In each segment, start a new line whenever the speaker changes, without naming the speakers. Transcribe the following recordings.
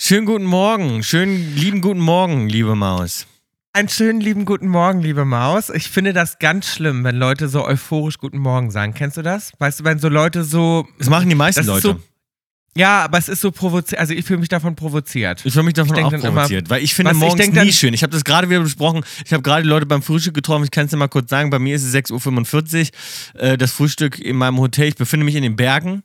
Schönen guten Morgen, schönen lieben guten Morgen, liebe Maus.
Einen schönen lieben guten Morgen, liebe Maus. Ich finde das ganz schlimm, wenn Leute so euphorisch guten Morgen sagen. Kennst du das? Weißt du, wenn so Leute so.
Das machen die meisten Leute.
So, ja, aber es ist so provoziert. Also ich fühle mich davon provoziert.
Ich fühle mich davon
Ich
auch
dann immer,
provoziert, weil ich finde
ich
morgens
dann-
nie schön. Ich habe das gerade wieder besprochen. Ich habe gerade die Leute beim Frühstück getroffen. Ich kann es dir mal kurz sagen. Bei mir ist es 6.45 Uhr. Äh, das Frühstück in meinem Hotel. Ich befinde mich in den Bergen.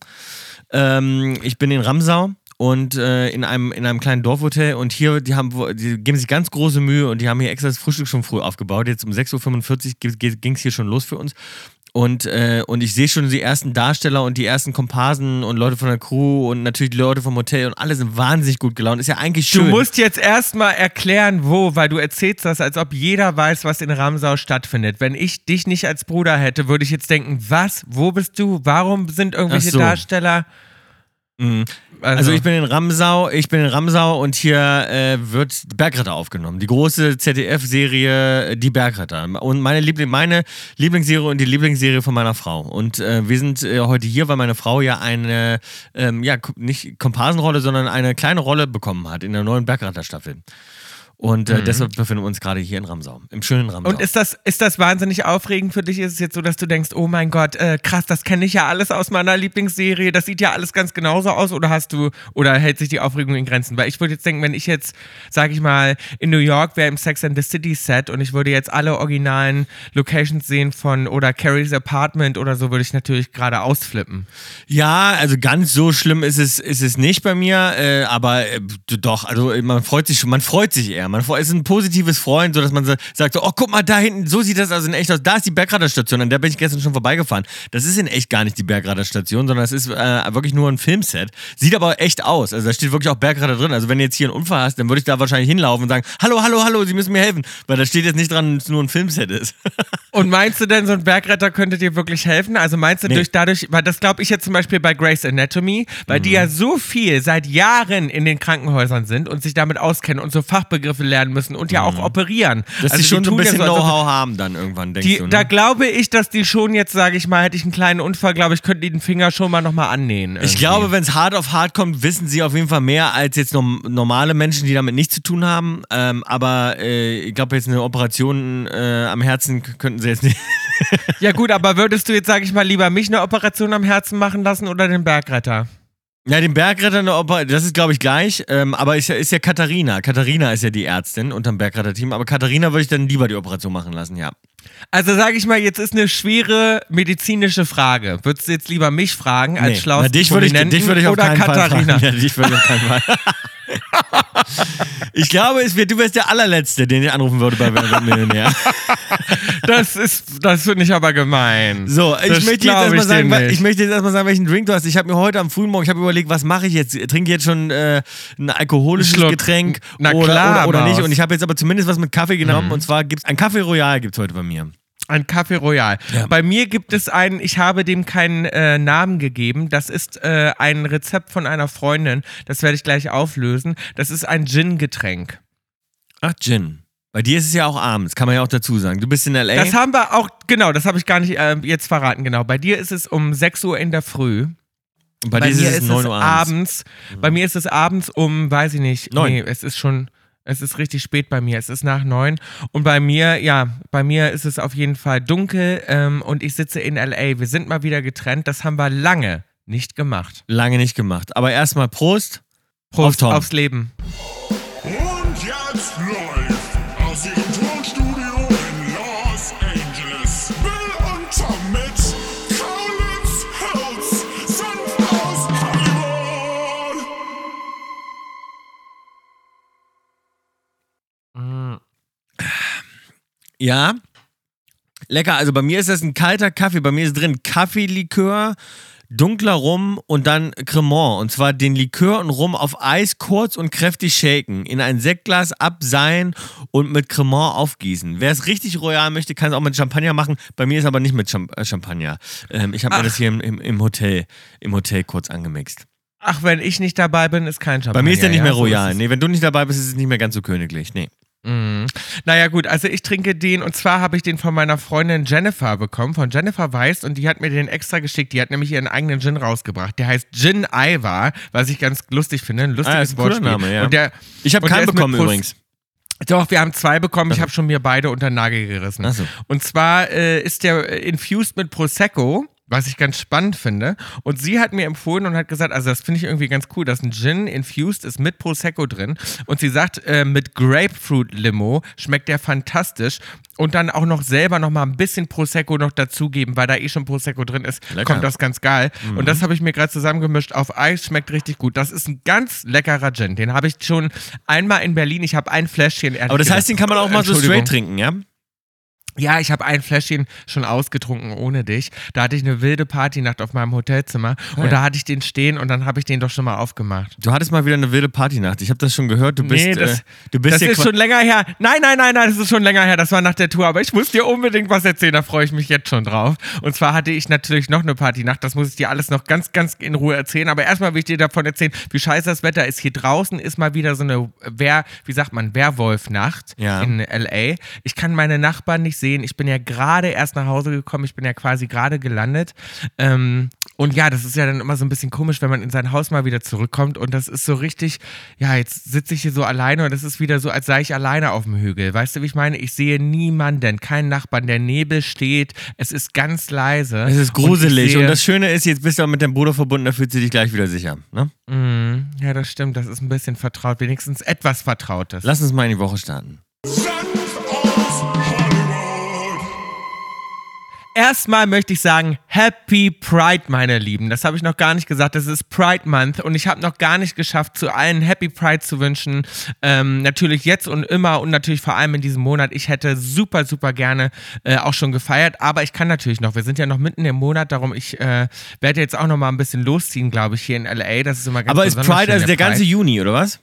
Ähm, ich bin in Ramsau und äh, in, einem, in einem kleinen Dorfhotel. Und hier, die, haben, die geben sich ganz große Mühe und die haben hier extra das Frühstück schon früh aufgebaut. Jetzt um 6.45 Uhr ging es hier schon los für uns. Und, äh, und ich sehe schon die ersten Darsteller und die ersten Komparsen und Leute von der Crew und natürlich die Leute vom Hotel und alle sind wahnsinnig gut gelaunt. Ist ja eigentlich
Du
schön.
musst jetzt erstmal erklären, wo, weil du erzählst das, als ob jeder weiß, was in Ramsau stattfindet. Wenn ich dich nicht als Bruder hätte, würde ich jetzt denken, was? Wo bist du? Warum sind irgendwelche
so.
Darsteller?
Mhm. Also ich bin in Ramsau, ich bin in Ramsau und hier äh, wird Bergretter aufgenommen. Die große ZDF-Serie äh, Die Bergretter. Und meine, Liebling, meine Lieblingsserie und die Lieblingsserie von meiner Frau. Und äh, wir sind äh, heute hier, weil meine Frau ja eine, ähm, ja, nicht Komparsenrolle, sondern eine kleine Rolle bekommen hat in der neuen Bergretter-Staffel. Und äh, deshalb befinden wir uns gerade hier in Ramsau, im schönen Ramsau.
Und ist das, ist das wahnsinnig aufregend für dich? Ist es jetzt so, dass du denkst, oh mein Gott, äh, krass, das kenne ich ja alles aus meiner Lieblingsserie, das sieht ja alles ganz genauso aus oder hast du, oder hält sich die Aufregung in Grenzen? Weil ich würde jetzt denken, wenn ich jetzt, sag ich mal, in New York wäre im Sex and the City Set und ich würde jetzt alle originalen Locations sehen von oder Carrie's Apartment oder so, würde ich natürlich gerade ausflippen.
Ja, also ganz so schlimm ist es, ist es nicht bei mir, äh, aber äh, doch, also äh, man freut sich schon, man freut sich eher. Man es ist ein positives Freuen, so dass man sagt, so, oh, guck mal da hinten, so sieht das also in echt aus. Da ist die Bergraderstation, an der bin ich gestern schon vorbeigefahren. Das ist in echt gar nicht die Bergraderstation, sondern es ist äh, wirklich nur ein Filmset. Sieht aber echt aus. Also da steht wirklich auch Bergrader drin. Also wenn du jetzt hier einen Unfall hast, dann würde ich da wahrscheinlich hinlaufen und sagen, hallo, hallo, hallo, Sie müssen mir helfen. Weil da steht jetzt nicht dran, dass es nur ein Filmset ist.
Und meinst du denn, so ein Bergretter könnte dir wirklich helfen? Also meinst du
Nee.
durch dadurch, weil das glaube ich jetzt zum Beispiel bei Grey's Anatomy, weil die ja so viel seit Jahren in den Krankenhäusern sind und sich damit auskennen und so Fachbegriffe lernen müssen und ja auch operieren.
Dass
Also
die schon ein
ja
bisschen Know-how haben dann irgendwann, denkst
Die,
du, ne?
Da glaube ich, dass die schon jetzt, sage ich mal, hätte ich einen kleinen Unfall, glaube ich, könnten die den Finger schon mal nochmal annähen.
Ich
irgendwie.
glaube, wenn es hart auf hart kommt, wissen sie auf jeden Fall mehr als jetzt norm normale Menschen, die damit nichts zu tun haben. Ähm, aber äh, ich glaube, jetzt eine Operation äh, am Herzen könnten sie jetzt nicht.
Ja gut, aber würdest du jetzt, sage ich mal, lieber mich eine Operation am Herzen machen lassen oder den Bergretter?
Ja, den Bergretter, eine Oper das ist, glaube ich, gleich. Ähm, aber ist ja, ist ja Katharina. Katharina ist ja die Ärztin unterm Bergretter-Team. Aber Katharina würde ich dann lieber die Operation machen lassen, ja.
Also sage ich mal, jetzt ist eine schwere medizinische Frage. Würdest du jetzt lieber mich fragen als
Nee.
schlaues
dich würde ich, dich würde ich auf
oder
keinen
Katharina?
Fall fragen. Ja, dich würde ich auf keinen Fall. ich glaube, es wird, du wärst der allerletzte, den ich anrufen würde bei Wer wird Millionär.
Das ist, das finde ich aber gemein.
So, ich
Das
möchte, jetzt erstmal sagen, weil- ich möchte jetzt erstmal sagen, welchen Drink du hast. Ich habe mir heute am frühen Morgen, ich habe überlegt, was mache ich jetzt? Trinke ich jetzt schon äh, ein alkoholisches
Schluck.
Getränk
Na
oder,
klar,
oder, oder nicht? Und ich habe jetzt aber zumindest was mit Kaffee genommen. Und zwar gibt's ein Kaffee Royal gibt's heute bei mir.
Ein Café Royal.
Ja.
Bei mir gibt es einen, ich habe dem keinen äh, Namen gegeben. Das ist äh, ein Rezept von einer Freundin. Das werde ich gleich auflösen. Das ist ein Gin-Getränk.
Ach, Gin. Bei dir ist es ja auch abends, kann man ja auch dazu sagen. Du bist in L.A.
Das haben wir auch, genau, das habe ich gar nicht äh, jetzt verraten, genau. Bei dir ist es um 6 Uhr in der Früh.
und bei,
Bei,
dir
mir
ist es 9 Uhr abends.
abends. Bei mir ist es abends um, weiß ich nicht,
Neun.
nee, es ist schon, es ist richtig spät bei mir. Es ist nach neun. Und bei mir, ja, bei mir ist es auf jeden Fall dunkel ähm, und ich sitze in LA. Wir sind mal wieder getrennt. Das haben wir lange nicht gemacht.
Lange nicht gemacht. Aber erstmal Prost.
Prost
Tom.
aufs Leben.
Und jetzt läuft
Ja. Lecker. Also bei mir ist das ein kalter Kaffee. Bei mir ist drin Kaffeelikör, dunkler Rum und dann Cremant. Und zwar den Likör und Rum auf Eis kurz und kräftig shaken. In ein Sektglas abseilen und mit Cremant aufgießen. Wer es richtig royal möchte, kann es auch mit Champagner machen. Bei mir ist aber nicht mit Champ äh, Champagner. Ähm, ich habe mir das hier im, im, im Hotel im Hotel kurz angemixt.
Ach, wenn ich nicht dabei bin, ist kein Champagner.
Bei mir ist der nicht
ja?
mehr
So
royal.
es.
nee, wenn du nicht dabei bist, ist es nicht mehr ganz so königlich. Nee.
Mhm. Naja gut, also ich trinke den und zwar habe ich den von meiner Freundin Jennifer bekommen, von Jennifer Weiß und die hat mir den extra geschickt. Die hat nämlich ihren eigenen Gin rausgebracht. Der heißt Gin Ivar, was ich ganz lustig finde. Ein lustiges
Ah, ein cooler
Wortspiel.
Name, ja.
Und der,
Ich habe keinen bekommen übrigens.
Doch, wir haben zwei bekommen. Ich habe schon mir beide unter den Nagel gerissen.
So.
Und zwar äh, ist der äh, infused mit Prosecco, was ich ganz spannend finde. Und sie hat mir empfohlen und hat gesagt, also das finde ich irgendwie ganz cool, dass ein Gin infused ist mit Prosecco drin. Und sie sagt, äh, mit Grapefruit Limo schmeckt der fantastisch. Und dann auch noch selber noch mal ein bisschen Prosecco noch dazugeben, weil da eh schon Prosecco drin ist,
Lecker.
kommt das ganz geil. Und das habe ich mir gerade zusammengemischt auf Eis, schmeckt richtig gut. Das ist ein ganz leckerer Gin. Den habe ich schon einmal in Berlin. Ich habe ein Fläschchen.
Aber das heißt, den kann man auch mal so straight trinken, ja?
Ja, ich habe ein Fläschchen schon ausgetrunken ohne dich. Da hatte ich eine wilde Partynacht auf meinem Hotelzimmer und
ja.
da hatte ich den stehen und dann habe ich den doch schon mal aufgemacht.
Du hattest mal wieder eine wilde Partynacht. Ich habe das schon gehört. Du bist,
Nee, das-
äh, du bist
Das ist schon länger her. Nein, nein, nein, nein, das ist schon länger her. Das war nach der Tour. Aber ich muss dir unbedingt was erzählen. Da freue ich mich jetzt schon drauf. Und zwar hatte ich natürlich noch eine Partynacht. Das muss ich dir alles noch ganz, ganz in Ruhe erzählen. Aber erstmal will ich dir davon erzählen, wie scheiße das Wetter ist. Hier draußen ist mal wieder so eine, Wer, wie sagt man, Werwolf-Nacht
Ja.
in L.A. Ich kann meine Nachbarn nicht sehen. Ich bin ja gerade erst nach Hause gekommen. Ich bin ja quasi gerade gelandet. Ähm, und ja, das ist ja dann immer so ein bisschen komisch, wenn man in sein Haus mal wieder zurückkommt. Und das ist so richtig, ja, jetzt sitze ich hier so alleine und das ist wieder so, als sei ich alleine auf dem Hügel. Weißt du, wie ich meine? Ich sehe niemanden, keinen Nachbarn. Der Nebel steht. Es ist ganz leise.
Es ist
Und
gruselig. Und,
sehe-
das Schöne ist, jetzt bist du auch mit deinem Bruder verbunden, da fühlt sie dich gleich wieder sicher. Ne?
Mm, ja, das stimmt. Das ist ein bisschen vertraut. Wenigstens etwas Vertrautes.
Lass uns mal in die Woche starten.
Aus Hollywood.
Erstmal möchte ich sagen, Happy Pride, meine Lieben. Das habe ich noch gar nicht gesagt. Das ist Pride Month und ich habe noch gar nicht geschafft, zu allen Happy Pride zu wünschen. Ähm, natürlich jetzt und immer und natürlich vor allem in diesem Monat. Ich hätte super, super gerne äh, auch schon gefeiert, aber ich kann natürlich noch. Wir sind ja noch mitten im Monat, darum ich äh, werde jetzt auch noch mal ein bisschen losziehen, glaube ich, hier in LA. Das ist immer ganz
Aber ist Pride
schön,
also der ganze
Pride.
Juni, oder was?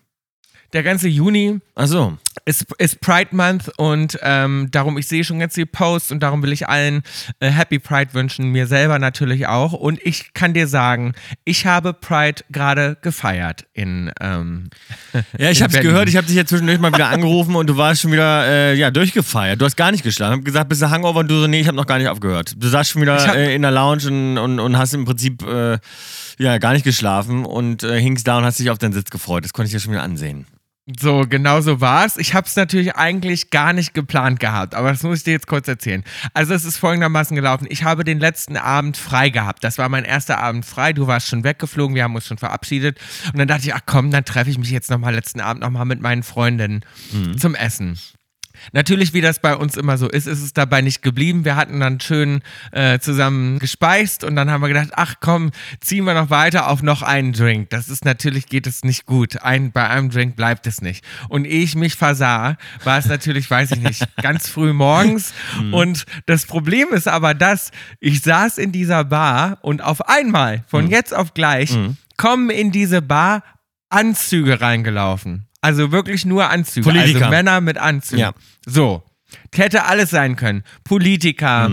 Der ganze Juni
Ach so.
ist, ist Pride Month und ähm, darum, ich sehe schon ganz viele Posts und darum will ich allen äh, Happy Pride wünschen, mir selber natürlich auch. Und ich kann dir sagen, ich habe Pride gerade gefeiert in. Ähm,
Ja, ich hab's
Berlin.
gehört, ich habe dich ja zwischendurch mal wieder angerufen und du warst schon wieder äh, ja, durchgefeiert. Du hast gar nicht geschlafen. Ich hab gesagt, bist du Hangover und du so, nee, ich habe noch gar nicht aufgehört. Du saßt schon wieder
hab-
äh, in der Lounge und, und, und hast im Prinzip äh, ja, gar nicht geschlafen und äh, hingst da und hast dich auf deinen Sitz gefreut. Das konnte ich ja schon wieder ansehen.
So, genau so war es. Ich habe es natürlich eigentlich gar nicht geplant gehabt, aber das muss ich dir jetzt kurz erzählen. Also es ist folgendermaßen gelaufen. Ich habe den letzten Abend frei gehabt. Das war mein erster Abend frei. Du warst schon weggeflogen, wir haben uns schon verabschiedet. Und dann dachte ich, ach komm, dann treffe ich mich jetzt nochmal letzten Abend nochmal mit meinen Freundinnen zum Essen. Natürlich, wie das bei uns immer so ist, ist es dabei nicht geblieben. Wir hatten dann schön äh, zusammen gespeist und dann haben wir gedacht, ach komm, ziehen wir noch weiter auf noch einen Drink. Das ist natürlich, geht es nicht gut. Ein, bei einem Drink bleibt es nicht. Und ehe ich mich versah, war es natürlich, weiß ich nicht, ganz früh morgens. Und das Problem ist aber das, ich saß in dieser Bar und auf einmal, von jetzt auf gleich, kommen in diese Bar Anzüge reingelaufen. Also wirklich nur Anzüge.
Politiker.
Also Männer mit Anzügen.
Ja.
So. Hätte alles sein können. Politiker,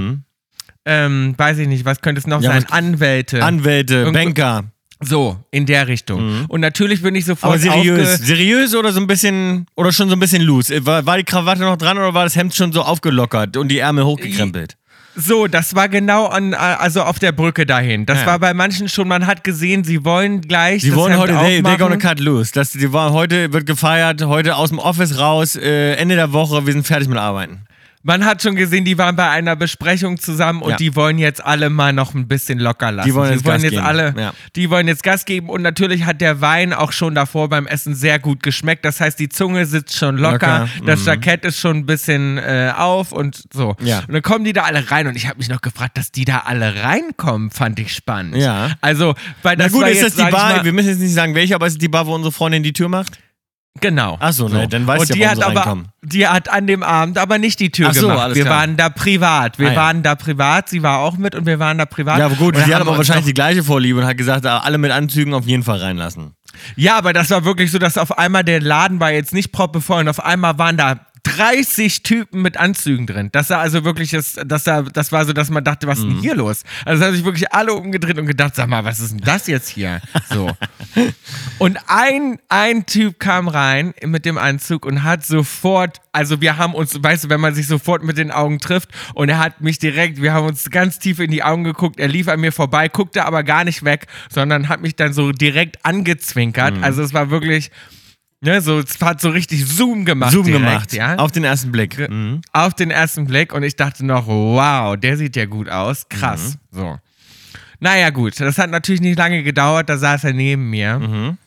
ähm, weiß ich nicht, was könnte es noch
Mhm. Ja,
sein? Anwälte.
Anwälte,
Irgendwo-
Banker.
so, in der Richtung. Und natürlich bin ich sofort
Aber seriös. Seriös oder so ein bisschen, oder schon so ein bisschen loose? War, war die Krawatte noch dran oder war das Hemd schon so aufgelockert und die Ärmel hochgekrempelt?
So, das war genau an, also auf der Brücke dahin. Das
Ja.
war bei manchen schon, man hat gesehen, sie wollen gleich.
Sie wollen
Hemd
heute, they,
aufmachen.
gonna cut loose. Das, die war, heute wird gefeiert, heute aus dem Office raus, äh, Ende der Woche, wir sind fertig mit Arbeiten.
Man hat schon gesehen, die waren bei einer Besprechung zusammen und
Ja.
die wollen jetzt alle mal noch ein bisschen locker lassen.
Die wollen jetzt Gas geben.
alle,
Ja.
die wollen jetzt Gas geben und natürlich hat der Wein auch schon davor beim Essen sehr gut geschmeckt. Das heißt, die Zunge sitzt schon locker,
Locker,
das
mhm.
Jackett ist schon ein bisschen äh, auf und so.
Ja.
Und dann kommen die da alle rein und ich habe mich noch gefragt, dass die da alle reinkommen, fand ich spannend.
Ja.
Also, weil
Na
das
gut,
war
ist
jetzt,
das die Bar,
mal,
wir müssen jetzt nicht sagen welche, aber ist es die Bar, wo unsere Freundin die Tür macht?
Genau.
Ach so, ne, dann weißt
und
du
die
ja,
hat
warum sie
aber, die hat an dem Abend aber nicht die Tür
Ach so,
gemacht.
alles
wir
klar.
waren da privat. Wir
Ah, ja.
waren da privat. Sie war auch mit und wir waren da privat.
Ja, aber gut,
Und
sie hat aber wahrscheinlich die gleiche Vorliebe und hat gesagt, ah, alle mit Anzügen auf jeden Fall reinlassen.
Ja, aber das war wirklich so, dass auf einmal der Laden war jetzt nicht proppevoll und auf einmal waren da 30 Typen mit Anzügen drin. Das war also wirklich, das, das, da- das war so, dass man dachte, was ist denn hier los? Also es haben sich wirklich alle umgedreht und gedacht, sag mal, was ist denn das jetzt hier? So. Und ein, ein Typ kam rein mit dem Anzug und hat sofort, also wir haben uns, weißt du, wenn man sich sofort mit den Augen trifft und er hat mich direkt, wir haben uns ganz tief in die Augen geguckt, er lief an mir vorbei, guckte aber gar nicht weg, sondern hat mich dann so direkt angezwinkert. Also es war wirklich, ne, so, es hat so richtig Zoom gemacht.
Zoom
direkt,
gemacht.
ja.
Auf den ersten Blick. Mhm.
Auf den ersten Blick und ich dachte noch, wow, der sieht ja gut aus. Krass.
Mhm.
So. Naja, gut, das hat natürlich nicht lange gedauert, da saß er neben mir.
Mhm.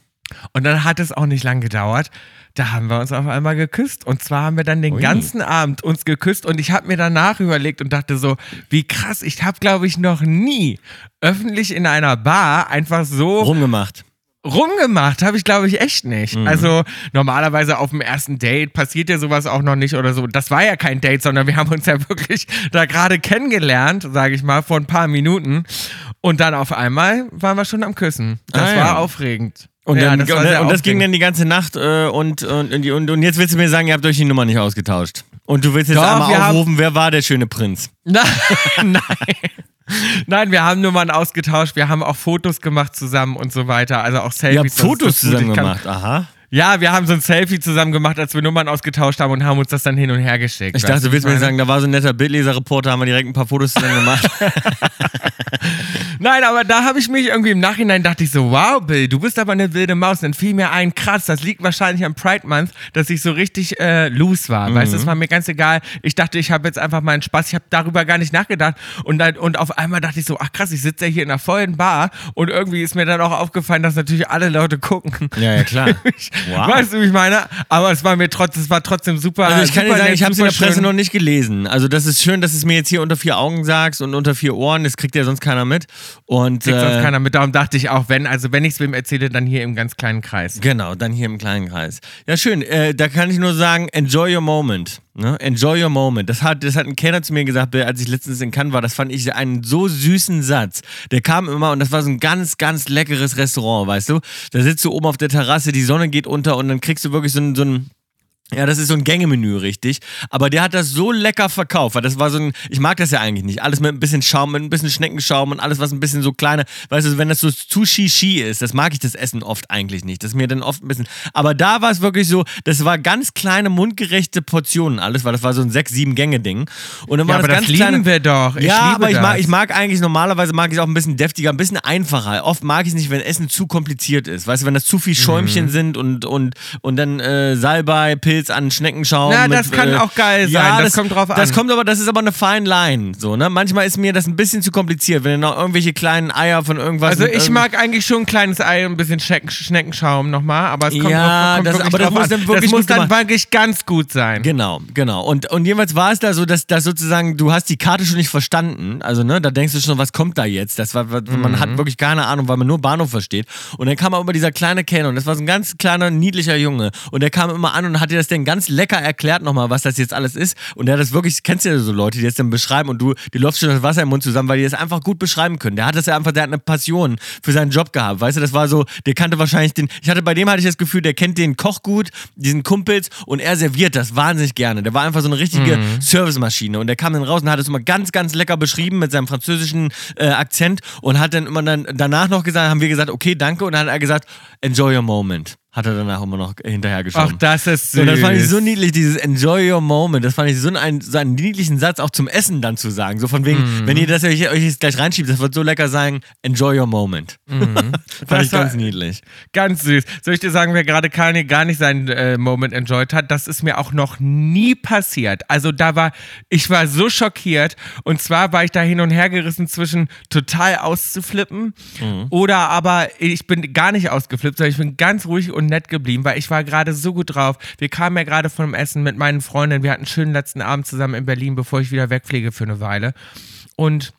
Und dann hat es auch nicht lange gedauert. Da haben wir uns auf einmal geküsst. Und zwar haben wir dann den
Ui.
ganzen Abend uns geküsst. Und ich habe mir danach überlegt und dachte so, wie krass, ich habe, glaube ich, noch nie öffentlich in einer Bar einfach so
Rumgemacht.
Rumgemacht habe ich, glaube ich, echt nicht.
Mhm.
Also normalerweise auf dem ersten Date passiert ja sowas auch noch nicht oder so. Das war ja kein Date, sondern wir haben uns ja wirklich da gerade kennengelernt, sage ich mal, vor ein paar Minuten. Und dann auf einmal waren wir schon am Küssen. Das
Ah,
war
ja.
aufregend.
Und,
ja,
dann,
das war
und, und das ging dann die ganze Nacht äh, und, und, und, und, jetzt willst du mir sagen, ihr habt euch die Nummer nicht ausgetauscht. Und du willst jetzt
Doch,
einmal
wir haben-
aufrufen, wer war der schöne Prinz?
Nein, nein. Wir haben Nummern ausgetauscht, wir haben auch Fotos gemacht zusammen und so weiter. Also auch Selfies.
Ihr habt Fotos zusammen gemacht, aha.
Ja, wir haben so ein Selfie zusammen gemacht, als wir Nummern ausgetauscht haben und haben uns das dann hin und her geschickt.
Ich dachte, du willst mir sagen, da war so ein netter Bildleser-Reporter, haben wir direkt ein paar Fotos zusammen gemacht.
Nein, aber da habe ich mich irgendwie im Nachhinein dachte ich so, wow, Bill, du bist aber eine wilde Maus. Dann fiel mir ein, krass, das liegt wahrscheinlich am Pride Month, dass ich so richtig äh, loose war. Weißt du, es war mir ganz egal. Ich dachte, ich habe jetzt einfach meinen Spaß. Ich habe darüber gar nicht nachgedacht. Und, dann, und auf einmal dachte ich so, ach krass, ich sitze ja hier in einer vollen Bar. Und irgendwie ist mir dann auch aufgefallen, dass natürlich alle Leute gucken.
ja, ja, klar. Wow.
Weißt du, wie ich meine? Aber es war mir trotzdem, es war trotzdem super.
Also ich kann dir sagen, ich habe es in der Presse
schön.
noch nicht gelesen. Also das ist schön, dass du es mir jetzt hier unter vier Augen sagst und unter vier Ohren. Das kriegt ja sonst keiner mit. Und
Kriegt sonst
äh,
keiner mit. Darum dachte ich auch, wenn, also wenn ich es wem erzähle, dann hier im ganz kleinen Kreis.
Genau, dann hier im kleinen Kreis. Ja, schön. Äh, da kann ich nur sagen, enjoy your moment. Ne? Enjoy your moment. Das hat, das hat ein Kenner zu mir gesagt, als ich letztens in Cannes war. Das fand ich einen so süßen Satz. Der kam immer und das war so ein ganz, ganz leckeres Restaurant, weißt du? Da sitzt du oben auf der Terrasse, die Sonne geht unter und dann kriegst du wirklich so so ein ja, das ist so ein Gängemenü, richtig. Aber der hat das so lecker verkauft. weil Das war so ein, ich mag das ja eigentlich nicht. Alles mit ein bisschen Schaum, mit ein bisschen Schneckenschaum und alles, was ein bisschen so kleiner, weißt du, wenn das so zu Shishi ist, das mag ich das Essen oft eigentlich nicht. Das ist mir dann oft ein bisschen, aber da war es wirklich so, das war ganz kleine, mundgerechte Portionen alles, weil das war so ein sechs, sieben Gänge-Ding. Und dann
Ja,
war
aber
das
das
ganz kleine,
lieben wir doch. Ich
ja, aber ich
das.
mag, ich mag eigentlich, normalerweise mag ich es auch ein bisschen deftiger, ein bisschen einfacher. Oft mag ich es nicht, wenn Essen zu kompliziert ist. Weißt du, wenn das zu viel Schäumchen
Mhm.
sind und, und, und dann äh, Salbei, Pilz an Schneckenschaum.
Na,
mit,
das kann
äh,
auch geil sein. Das kommt drauf
Das
an.
kommt aber, das ist aber eine fine line. So, ne? Manchmal ist mir das ein bisschen zu kompliziert, wenn noch irgendwelche kleinen Eier von irgendwas.
Also ich mag eigentlich schon ein kleines Ei und ein bisschen Schneck Schneckenschaum nochmal, aber es kommt,
Ja,
drauf, kommt
das- aber das muss
an.
dann wirklich
das muss dann wirklich ganz gut sein.
Genau, genau. Und, und jeweils war es da so, dass, dass sozusagen, du hast die Karte schon nicht verstanden. Also, ne, da denkst du schon, was kommt da jetzt? Das war, man
Mhm.
hat wirklich keine Ahnung, weil man nur Bahnhof versteht. Und dann kam aber dieser kleine Kellner und das war so ein ganz kleiner, niedlicher Junge. Und der kam immer an und hat dir das dann ganz lecker erklärt nochmal, was das jetzt alles ist. Und der hat das wirklich, kennst du ja so Leute, die das dann beschreiben und du, die läufst schon das Wasser im Mund zusammen, weil die das einfach gut beschreiben können. Der hat das ja einfach, der hat eine Passion für seinen Job gehabt. Weißt du, das war so, der kannte wahrscheinlich den, ich hatte bei dem hatte ich das Gefühl, der kennt den Koch gut, diesen Kumpels und er serviert das wahnsinnig gerne. Der war einfach so eine richtige Servicemaschine und der kam dann raus und hat es immer ganz, ganz lecker beschrieben mit seinem französischen äh, Akzent und hat dann immer dann danach noch gesagt, haben wir gesagt, okay, danke und dann hat er gesagt, enjoy your moment. Hat er danach immer noch hinterher
Ach, das ist süß.
Und das fand ich so niedlich, dieses Enjoy your moment. Das fand ich so einen, so einen niedlichen Satz auch zum Essen dann zu sagen. So von wegen,
Mhm.
wenn ihr das euch, euch jetzt gleich reinschiebt, das wird so lecker sein, enjoy your moment. fand
Das
ich ganz niedlich.
Ganz süß. Soll ich dir sagen, wer gerade Kanye gar nicht seinen äh, Moment enjoyed hat? Das ist mir auch noch nie passiert. Also da war, ich war so schockiert. Und zwar war ich da hin und her gerissen zwischen total auszuflippen oder aber ich bin gar nicht ausgeflippt, sondern ich bin ganz ruhig und nett geblieben, weil ich war gerade so gut drauf. Wir kamen ja gerade vom Essen mit meinen Freundinnen. Wir hatten einen schönen letzten Abend zusammen in Berlin, bevor ich wieder wegfliege für eine Weile. Und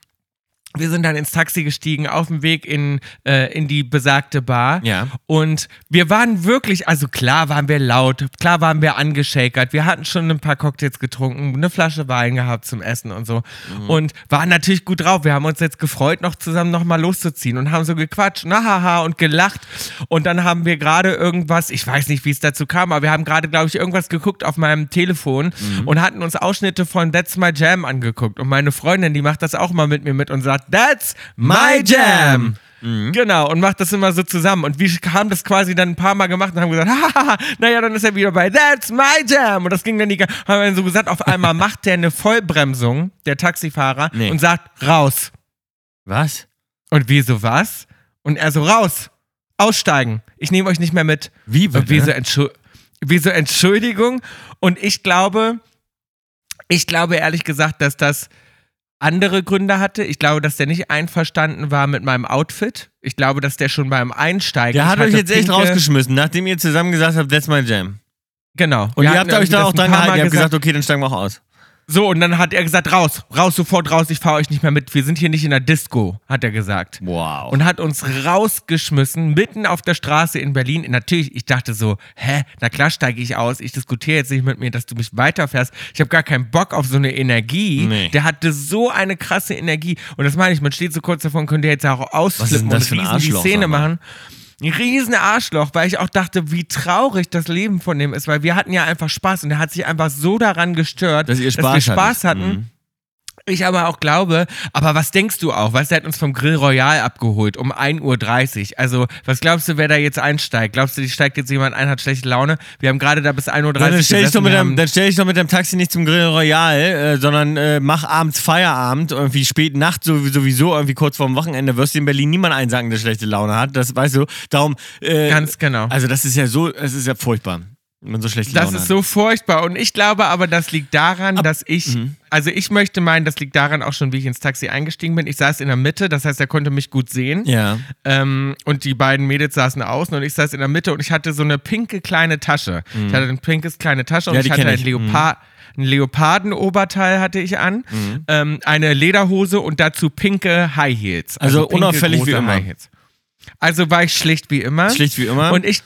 wir sind dann ins Taxi gestiegen, auf dem Weg in, äh, in die besagte Bar.
Ja.
Und wir waren wirklich, also klar waren wir laut, klar waren wir angeschakert. Wir hatten schon ein paar Cocktails getrunken, eine Flasche Wein gehabt zum Essen und so. Und waren natürlich gut drauf. Wir haben uns jetzt gefreut, noch zusammen nochmal loszuziehen und haben so gequatscht, na haha, und gelacht. Und dann haben wir gerade irgendwas, ich weiß nicht, wie es dazu kam, aber wir haben gerade, glaube ich, irgendwas geguckt auf meinem Telefon und hatten uns Ausschnitte von That's My Jam angeguckt. Und meine Freundin, die macht das auch mal mit mir mit und sagt, That's My Jam. Genau, und macht das immer so zusammen. Und wir haben das quasi dann ein paar Mal gemacht und haben gesagt, haha, naja, dann ist er wieder bei That's My Jam. Und das ging dann die ganze haben wir dann so gesagt, auf einmal macht der eine Vollbremsung, der Taxifahrer,
Nee.
und sagt, raus.
Was?
Und wir so, was? Und er so, raus. Aussteigen. Ich nehme euch nicht mehr mit.
Wie
Und wir so, Entschu wir so, Entschuldigung. Und ich glaube, ich glaube ehrlich gesagt, dass das andere Gründe hatte. Ich glaube, dass der nicht einverstanden war mit meinem Outfit. Ich glaube, dass der schon beim Einsteigen.
Der hat euch jetzt echt rausgeschmissen, nachdem ihr zusammen gesagt habt, that's my jam.
Genau.
Und
Wir
ihr habt euch da auch dran gehalten. Ihr habt gesagt, okay, dann steigen wir auch aus.
So, und dann hat er gesagt, raus, raus, sofort raus, ich fahre euch nicht mehr mit. Wir sind hier nicht in der Disco, hat er gesagt.
Wow.
Und hat uns rausgeschmissen, mitten auf der Straße in Berlin. Natürlich, ich dachte so, hä, na klar steige ich aus. Ich diskutiere jetzt nicht mit mir, dass du mich weiterfährst. Ich habe gar keinen Bock auf so eine Energie.
Nee.
Der hatte so eine krasse Energie. Und das meine ich, man steht so kurz davon, könnte jetzt auch ausflippen und riesen die Szene
mal?
machen. Ein riesen Arschloch, weil ich auch dachte, wie traurig das Leben von dem ist, weil wir hatten ja einfach Spaß und er hat sich einfach so daran gestört,
Dass ihr
wir
Spaß
Spaß
hattet.
hatten.
Mhm.
Ich aber auch glaube, aber was denkst du auch? Weißt du, er hat uns vom Grill Royal abgeholt um 1.30 Uhr. Also, was glaubst du, wer da jetzt einsteigt? Glaubst du, die steigt jetzt jemand ein, hat schlechte Laune? Wir haben gerade da bis 1.30 Uhr
Dann stell, ich stell ich doch mit dem Taxi nicht zum Grill Royal, äh, sondern äh, mach abends Feierabend, irgendwie spät Nacht, so, sowieso irgendwie kurz vorm Wochenende, wirst du in Berlin niemand einsagen, der schlechte Laune hat. Das weißt du. Darum. Äh,
Ganz genau.
Also, das ist ja so, es ist ja furchtbar, so
Das ist so furchtbar. Und ich glaube aber, das liegt daran, dass ich,
Mhm.
also ich möchte meinen, das liegt daran auch schon, wie ich ins Taxi eingestiegen bin. Ich saß in der Mitte, das heißt, er konnte mich gut sehen.
Ja.
Ähm, und die beiden Mädels saßen außen und ich saß in der Mitte und ich hatte so eine pinke kleine Tasche. Ich hatte ein pinkes kleine Tasche und
Mhm. Ja,
ich hatte ein. Leopard. Ein Leopardenoberteil hatte ich an,
Mhm.
ähm, eine Lederhose und dazu pinke High Heels.
Also
pinke,
unauffällig wie immer.
Also war ich schlicht wie immer.
Schlicht wie immer.
Und ich,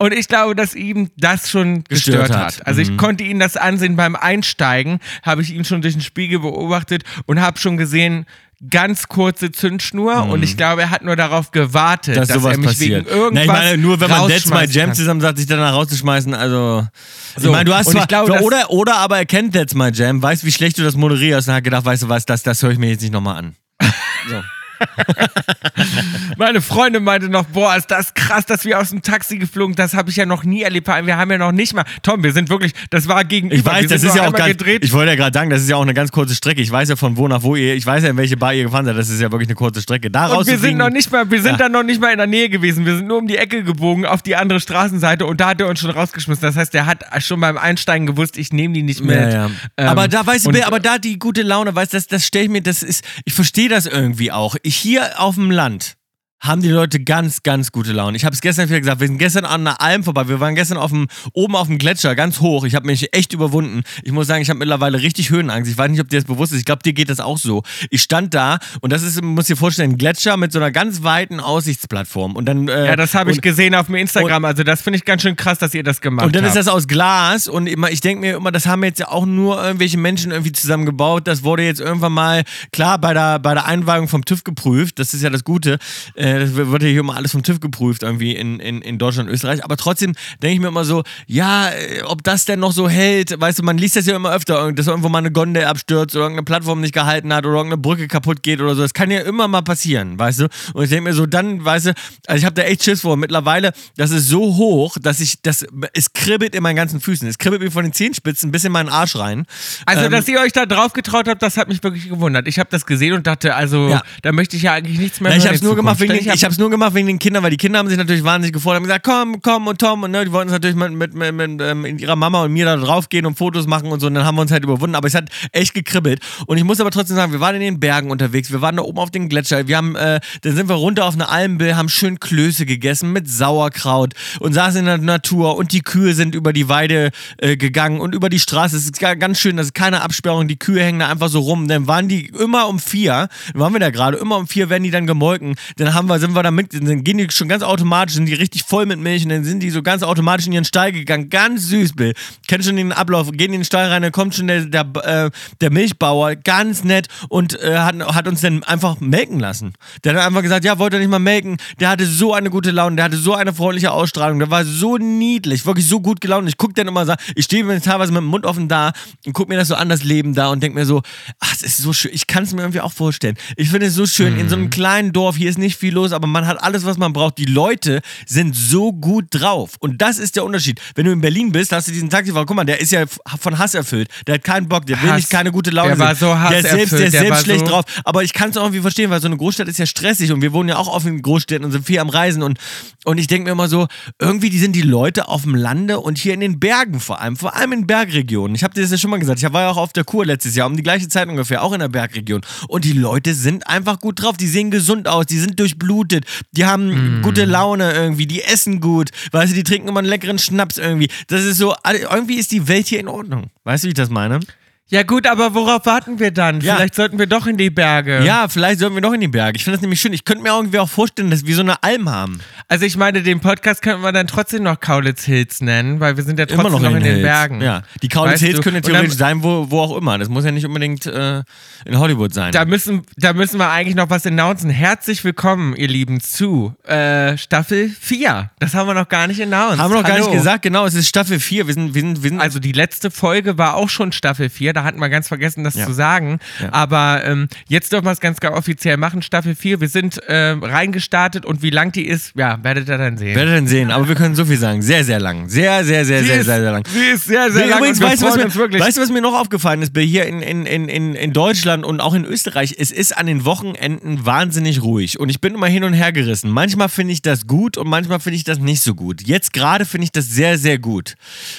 und ich glaube, dass ihm das schon
Gestört
gestört,
hat.
hat. Also ich
Mhm.
konnte ihn das ansehen beim Einsteigen, habe ich ihn schon durch den Spiegel beobachtet und habe schon gesehen, ganz kurze Zündschnur und ich glaube, er hat nur darauf gewartet,
Mhm. dass
dass, er mich
passiert.
wegen irgendwas
Na, ich meine, nur wenn man That's My Jam zusammen sagt, sich danach rauszuschmeißen, also. ich
So,
meine, du hast
und
zwar,
ich glaube,
oder, oder aber er kennt That's My Jam, weiß, wie schlecht du das moderierst und hat gedacht, weißt du was, das, das höre ich mir jetzt nicht nochmal an. So.
Meine Freundin meinte noch, boah, ist das krass, dass wir aus dem Taxi geflogen, das habe ich ja noch nie erlebt. Wir haben ja noch nicht mal, Tom, wir sind wirklich, das war gegenüber.
Ich weiß, das ist ja auch ganz,
gedreht.
ich wollte ja gerade sagen, das ist ja auch eine ganz kurze Strecke. Ich weiß ja von wo nach wo ihr, ich weiß ja, in welche Bar ihr gefahren seid. Das ist ja wirklich eine kurze Strecke. Da
Und wir sind noch nicht mal, wir sind
Ja.
dann noch nicht mal in der Nähe gewesen. Wir sind nur um die Ecke gebogen auf die andere Straßenseite und da hat er uns schon rausgeschmissen. Das heißt, er hat schon beim Einsteigen gewusst, ich nehme die nicht mit.
Ja, ja.
Ähm,
aber da weißt du, aber da die gute Laune, weißt du, das, das stelle ich mir, das ist, ich verstehe das irgendwie auch. Ich, hier auf dem Land haben die Leute ganz, ganz gute Laune. Ich habe es gestern wieder gesagt, wir sind gestern an einer Alm vorbei, wir waren gestern auf dem, oben auf dem Gletscher, ganz hoch. Ich habe mich echt überwunden. Ich muss sagen, ich habe mittlerweile richtig Höhenangst. Ich weiß nicht, ob dir das bewusst ist. Ich glaube, dir geht das auch so. Ich stand da und das ist, muss dir vorstellen, ein Gletscher mit so einer ganz weiten Aussichtsplattform. Und dann, äh,
ja, das habe ich gesehen auf dem Instagram. also das finde ich ganz schön krass, dass ihr das gemacht
und dann
habt.
ist das aus Glas und immer, ich denke mir immer, das haben jetzt ja auch nur irgendwelche Menschen irgendwie zusammengebaut. Das wurde jetzt irgendwann mal, klar, bei der, bei der Einweihung vom TÜV geprüft. Das ist ja das Gute. Äh, das wird ja hier immer alles vom TÜV geprüft, irgendwie in, in, in Deutschland, Österreich. Aber trotzdem denke ich mir immer so, ja, äh, ob das denn noch so hält. Weißt du, man liest das ja immer öfter, dass irgendwo mal eine Gondel abstürzt oder irgendeine Plattform nicht gehalten hat oder irgendeine Brücke kaputt geht oder so. Das kann ja immer mal passieren, weißt du? Und ich denke mir so, dann, weißt du, also ich habe da echt Schiss vor. Mittlerweile, das ist so hoch, dass ich, das, es kribbelt in meinen ganzen Füßen. Es kribbelt mir von den Zehenspitzen bis in meinen Arsch rein.
Also,
Ähm,
dass ihr euch da drauf getraut habt, das hat mich wirklich gewundert. Ich habe das gesehen und dachte, also,
Ja.
da möchte ich ja eigentlich nichts mehr
Ja, ich habe es nur gemacht wegen
ich hab-
ich habe es nur gemacht wegen den Kindern, weil die Kinder haben sich natürlich wahnsinnig gefreut, haben gesagt, komm, komm und Tom und ne, die wollten es natürlich mit, mit, mit, mit ähm, ihrer Mama und mir da draufgehen und Fotos machen und so und dann haben wir uns halt überwunden, aber es hat echt gekribbelt. Und ich muss aber trotzdem sagen, wir waren in den Bergen unterwegs, wir waren da oben auf den Gletscher, wir haben, äh, dann sind wir runter auf eine Almbill, haben schön Klöße gegessen mit Sauerkraut und saßen in der Natur und die Kühe sind über die Weide äh, gegangen und über die Straße, es ist ga- ganz schön, das ist keine Absperrung, die Kühe hängen da einfach so rum, dann waren die immer um vier, waren wir da gerade, immer um vier werden die dann gemolken, dann haben wir, sind wir da mit, dann gehen die schon ganz automatisch, sind die richtig voll mit Milch und dann sind die so ganz automatisch in ihren Stall gegangen, ganz süß, Bill. Kennst schon den Ablauf, gehen in den Stall rein, dann kommt schon der, der, äh, der Milchbauer, ganz nett und äh, hat, hat uns dann einfach melken lassen. Der hat einfach gesagt, ja, wollt ihr nicht mal melken? Der hatte so eine gute Laune, der hatte so eine freundliche Ausstrahlung, der war so niedlich, wirklich so gut gelaunt. Ich gucke dann immer ich stehe mir teilweise mit dem Mund offen da und gucke mir das so an, das Leben da und denke mir so, ach, es ist so schön. Ich kann es mir irgendwie auch vorstellen. Ich finde es so schön, in so einem kleinen Dorf, hier ist nicht viel los, aber man hat alles, was man braucht. Die Leute sind so gut drauf. Und das ist der Unterschied. Wenn du in Berlin bist, hast du diesen Taxifahrer, guck mal, der ist ja von Hass erfüllt. Der hat keinen Bock, der will
Hass.
nicht keine gute Laune
Der war so
der ist selbst, der ist
der
selbst schlecht
so-
drauf. Aber ich kann es auch irgendwie verstehen, weil so eine Großstadt ist ja stressig und wir wohnen ja auch auf in Großstädten und sind viel am Reisen und, und ich denke mir immer so, irgendwie die sind die Leute auf dem Lande und hier in den Bergen vor allem, vor allem in Bergregionen. Ich habe dir das ja schon mal gesagt, ich war ja auch auf der Kur letztes Jahr um die gleiche Zeit ungefähr, auch in der Bergregion und die Leute sind einfach gut drauf, die sehen gesund aus, die sind durchblutet, die haben gute Laune irgendwie, die essen gut, weißt du, die trinken immer einen leckeren Schnaps irgendwie. Das ist so, irgendwie ist die Welt hier in Ordnung. Weißt du, wie ich das meine?
Ja gut, aber worauf warten wir dann?
Ja.
Vielleicht sollten wir doch in die Berge.
Ja, vielleicht sollten wir noch in die Berge. Ich finde das nämlich schön. Ich könnte mir irgendwie auch vorstellen, dass wir so eine Alm haben.
Also ich meine, den Podcast könnten wir dann trotzdem noch Kaulitz Hills nennen, weil wir sind ja trotzdem
immer noch,
in, den
Hills.
Bergen.
Ja, die Kaulitz Hills können theoretisch sein, wo, wo auch immer. Das muss ja nicht unbedingt äh, in Hollywood sein.
Da müssen, da müssen wir eigentlich noch was announcen. Herzlich willkommen, ihr Lieben, zu äh, Staffel 4. Das haben wir noch gar nicht announced.
haben wir noch gar
Hallo.
nicht gesagt. Genau, es ist Staffel 4. Wir sind, wir sind, wir sind
Also die letzte Folge war auch schon Staffel 4, da hatten wir ganz vergessen, das
Ja.
zu sagen.
Ja.
Aber ähm, jetzt dürfen wir es ganz, ganz offiziell machen, Staffel 4. Wir sind äh, reingestartet und wie lang die ist, ja, werdet ihr dann sehen.
werdet ihr sehen. Aber wir können so viel sagen. Sehr, sehr lang. Sehr, sehr, sehr,
Sie
sehr,
ist-
sehr, sehr lang.
Sie ist sehr, sehr
Nee,
lang
Übrigens,
wir
weißt du, was mir, weißt du, was mir noch aufgefallen ist, Bill, hier in, in, in, in, Deutschland und auch in Österreich? Es ist an den Wochenenden wahnsinnig ruhig und ich bin immer hin und her gerissen. Manchmal finde ich das gut und manchmal finde ich das nicht so gut. Jetzt gerade finde ich das sehr, sehr gut,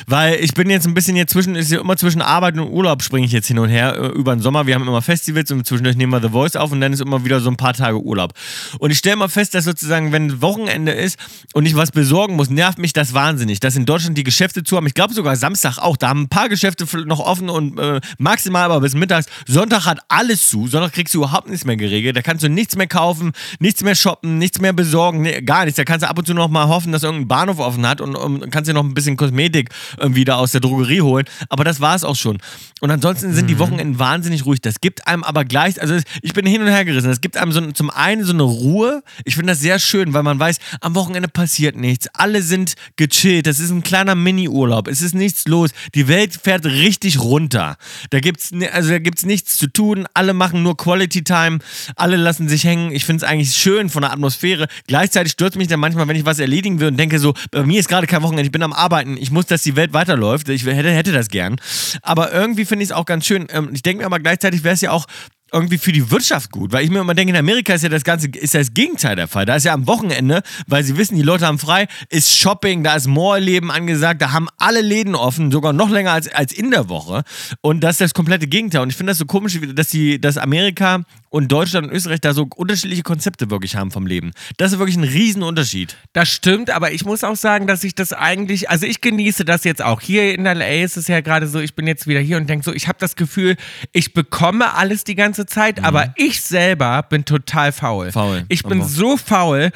weil ich bin jetzt ein bisschen jetzt zwischen, ist ja immer zwischen Arbeit und Urlaub springe ich jetzt hin und her äh, über den Sommer. Wir haben immer Festivals und zwischendurch nehmen wir The Voice auf und dann ist immer wieder so ein paar Tage Urlaub. Und ich stelle mal fest, dass sozusagen, wenn Wochenende ist und ich was besorgen muss, nervt mich das wahnsinnig, dass in Deutschland die Geschäfte zu haben. Ich glaube sogar Samstag auch. Da haben ein paar Geschäfte noch offen und äh, maximal aber bis mittags. Sonntag hat alles zu. Sonntag kriegst du überhaupt nichts mehr geregelt. Da kannst du nichts mehr kaufen, nichts mehr shoppen, nichts mehr besorgen, nee, gar nichts. Da kannst du ab und zu noch mal hoffen, dass irgendein Bahnhof offen hat und um, kannst dir noch ein bisschen Kosmetik irgendwie da aus der Drogerie holen. Aber das war es auch schon. Und ansonsten sind die Wochenenden wahnsinnig ruhig. Das gibt einem aber gleich, also ich bin hin und her gerissen. Es gibt einem so, zum einen so eine Ruhe. Ich finde das sehr schön, weil man weiß, am Wochenende passiert nichts. Alle sind gechillt. Das ist ein kleiner Mini-Urlaub. Es ist nichts los. Die Welt fährt richtig runter. Da gibt's, also da gibt's nichts zu tun. Alle machen nur Quality Time. Alle lassen sich hängen. Ich finde es eigentlich schön von der Atmosphäre. Gleichzeitig stört mich dann manchmal, wenn ich was erledigen will und denke so, bei mir ist gerade kein Wochenende. Ich bin am Arbeiten. Ich muss, dass die Welt weiterläuft. Ich hätte, hätte das gern. Aber irgendwie finde ich es auch ganz schön. Ähm, Ich denke mir aber gleichzeitig wäre es ja auch irgendwie für die Wirtschaft gut, weil ich mir immer denke, in Amerika ist ja das Ganze, ist das Gegenteil der Fall. Da ist ja am Wochenende, weil sie wissen, die Leute haben frei, ist Shopping, da ist Mall-Leben angesagt, da haben alle Läden offen, sogar noch länger als, als in der Woche. Und das ist das komplette Gegenteil. Und ich finde das so komisch, dass, die, dass Amerika und Deutschland und Österreich da so unterschiedliche Konzepte wirklich haben vom Leben. Das ist wirklich ein Riesenunterschied.
Das stimmt, aber ich muss auch sagen, dass ich das eigentlich, also ich genieße das jetzt auch. Hier in LA ist es ja gerade so, ich bin jetzt wieder hier und denke so, ich habe das Gefühl, ich bekomme alles die ganze Zeit, aber ich selber bin total faul.
Mhm. Faul.
Ich bin
Aber-
so faul.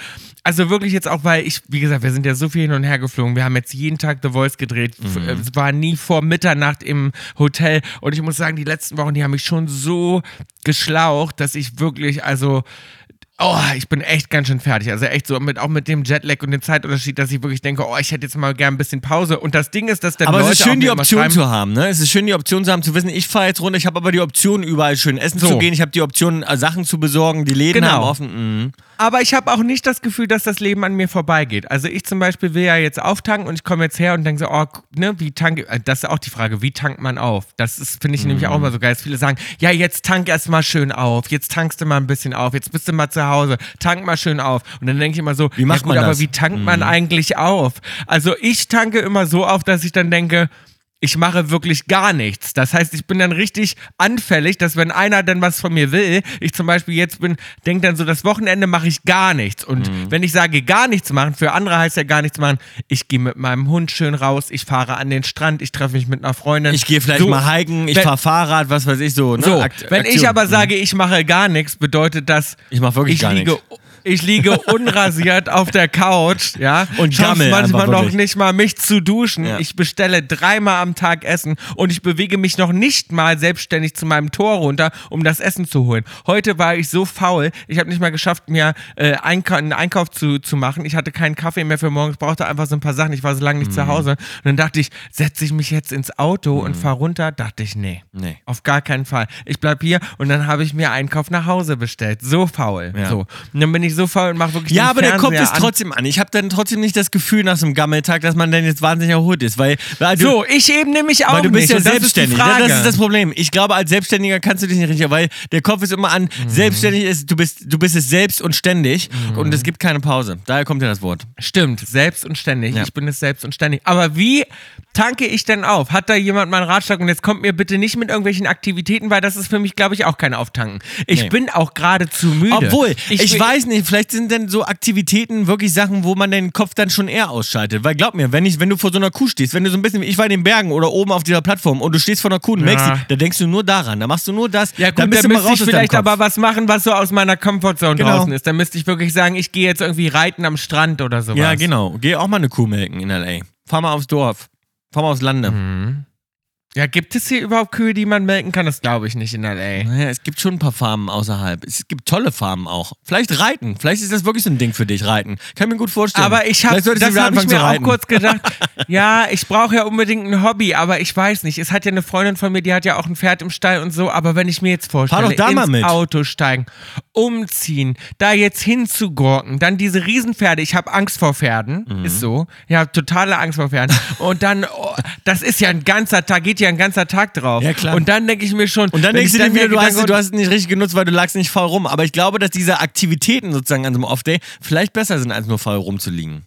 Also wirklich jetzt auch, weil ich, wie gesagt, wir sind ja so viel hin und her geflogen. Wir haben jetzt jeden Tag The Voice gedreht.
Mhm.
Es war nie vor Mitternacht im Hotel. Und ich muss sagen, die letzten Wochen, die haben mich schon so geschlaucht, dass ich wirklich, also Oh, ich bin echt ganz schön fertig. Also echt so mit auch mit dem Jetlag und dem Zeitunterschied, dass ich wirklich denke, oh, ich hätte jetzt mal gern ein bisschen Pause. Und das Ding ist, dass dann
Aber
Leute
es ist schön, die Option zu haben, ne? Es ist schön, die Option zu haben, zu wissen, ich fahre jetzt runter, ich habe aber die Option, überall schön essen
So.
zu gehen, ich habe die Option, äh, Sachen zu besorgen, die Läden
Genau.
haben offen. Mhm.
Aber ich habe auch nicht das Gefühl, dass das Leben an mir vorbeigeht. Also ich zum Beispiel will ja jetzt auftanken und ich komme jetzt her und denke so, oh, ne, wie tanke, äh, das ist auch die Frage, wie tankt man auf? Das ist, finde ich nämlich auch immer so geil, dass viele sagen, ja, jetzt tank erst mal schön auf, jetzt tankst du mal ein bisschen auf, jetzt bist du mal zu Hause, tank mal schön auf. Und dann denke ich immer so,
Wie macht
ja gut,
man
aber
das?
wie tankt man eigentlich auf? Also ich tanke immer so auf, dass ich dann denke, ich mache wirklich gar nichts. Das heißt, ich bin dann richtig anfällig, dass wenn einer dann was von mir will, ich zum Beispiel jetzt bin, denke dann so, das Wochenende mache ich gar nichts. Und
Mhm.
wenn ich sage gar nichts machen, für andere heißt ja gar nichts machen, ich gehe mit meinem Hund schön raus, ich fahre an den Strand, ich treffe mich mit einer Freundin.
Ich gehe vielleicht
So,
mal hiken, ich fahre Fahrrad, was weiß ich so. Ne?
So, wenn ich
Aktion.
aber sage, ich mache gar nichts, bedeutet das,
Ich mach wirklich
ich
gar
liege,
nichts.
Ich liege unrasiert auf der Couch, ja.
Und gammel
manchmal noch nicht mal, mich zu duschen.
Ja.
Ich bestelle dreimal am Tag Essen und ich bewege mich noch nicht mal selbstständig zu meinem Tor runter, um das Essen zu holen. Heute war ich so faul, ich habe nicht mal geschafft, mir äh, Einkau einen Einkauf zu, zu machen. Ich hatte keinen Kaffee mehr für morgens, brauchte einfach so ein paar Sachen. Ich war so lange nicht
Mhm.
zu Hause. Und dann dachte ich, setze ich mich jetzt ins Auto und fahre runter. Dachte ich, nee.
Nee.
Auf gar keinen Fall. Ich bleib hier und dann habe ich mir Einkauf nach Hause bestellt. So faul.
Ja.
So. Und dann bin ich so faul und mache wirklich
Ja, aber der Kopf
Fernseher
ist
an.
trotzdem an. Ich habe dann trotzdem nicht das Gefühl nach so einem Gammeltag, dass man dann jetzt wahnsinnig erholt ist, weil, weil du,
So, ich eben nämlich auch
weil du bist
nicht.
ja
und das
selbstständig.
Ist
das ist das Problem. Ich glaube, als Selbstständiger kannst du dich nicht richtig, weil der Kopf ist immer an,
Mhm.
selbstständig ist, du bist, du bist es selbst und ständig
Mhm.
und es gibt keine Pause. Daher kommt ja das Wort.
Stimmt, selbst und ständig.
Ja.
Ich bin es selbst und ständig. Aber wie tanke ich denn auf? Hat da jemand mal einen Ratschlag? Und jetzt kommt mir bitte nicht mit irgendwelchen Aktivitäten, weil das ist für mich, glaube ich, auch kein Auftanken. Ich
Nee.
bin auch gerade zu müde.
Obwohl, ich,
will-
weiß nicht, vielleicht sind denn so Aktivitäten wirklich Sachen, wo man den Kopf dann schon eher ausschaltet. Weil glaub mir, wenn, ich, wenn du vor so einer Kuh stehst, wenn du so ein bisschen, ich war in den Bergen oder oben auf dieser Plattform und du stehst vor einer Kuh und
Ja.
merkst da denkst du nur daran, da machst du nur das.
Ja
dann
gut, dann
mal
müsste ich vielleicht aber was machen, was so aus meiner Comfortzone
Genau.
draußen ist. Dann müsste ich wirklich sagen, ich gehe jetzt irgendwie reiten am Strand oder sowas.
Ja, genau. Geh auch mal eine Kuh melken in L.A. Fahr mal aufs Dorf. Mal aufs Lande.
Mhm. Ja, gibt es hier überhaupt Kühe, die man melken kann? Das glaube ich nicht in L.A.
Naja, es gibt schon ein paar Farmen außerhalb. Es gibt tolle Farmen auch. Vielleicht reiten. Vielleicht ist das wirklich so ein Ding für dich, reiten. Kann ich mir gut vorstellen.
Aber ich habe, das habe ich mir auch kurz gedacht. ja, ich brauche ja unbedingt ein Hobby, aber ich weiß nicht. Es hat ja eine Freundin von mir, die hat ja auch ein Pferd im Stall und so. Aber wenn ich mir jetzt vorstelle, ins
mit.
Auto steigen, umziehen, da jetzt hinzugurken, dann diese Riesenpferde. Ich habe Angst vor Pferden,
Mhm.
ist so. Ich habe totale Angst vor Pferden. und dann, oh, das ist ja ein ganzer Tag, geht ja ein ganzer Tag drauf.
Ja, klar.
Und dann denke ich mir schon.
Und dann denkst du dir wieder, du hast, du hast es nicht richtig genutzt, weil du lagst nicht faul rum. Aber ich glaube, dass diese Aktivitäten sozusagen an so einem Off-Day vielleicht besser sind, als nur faul rumzuliegen.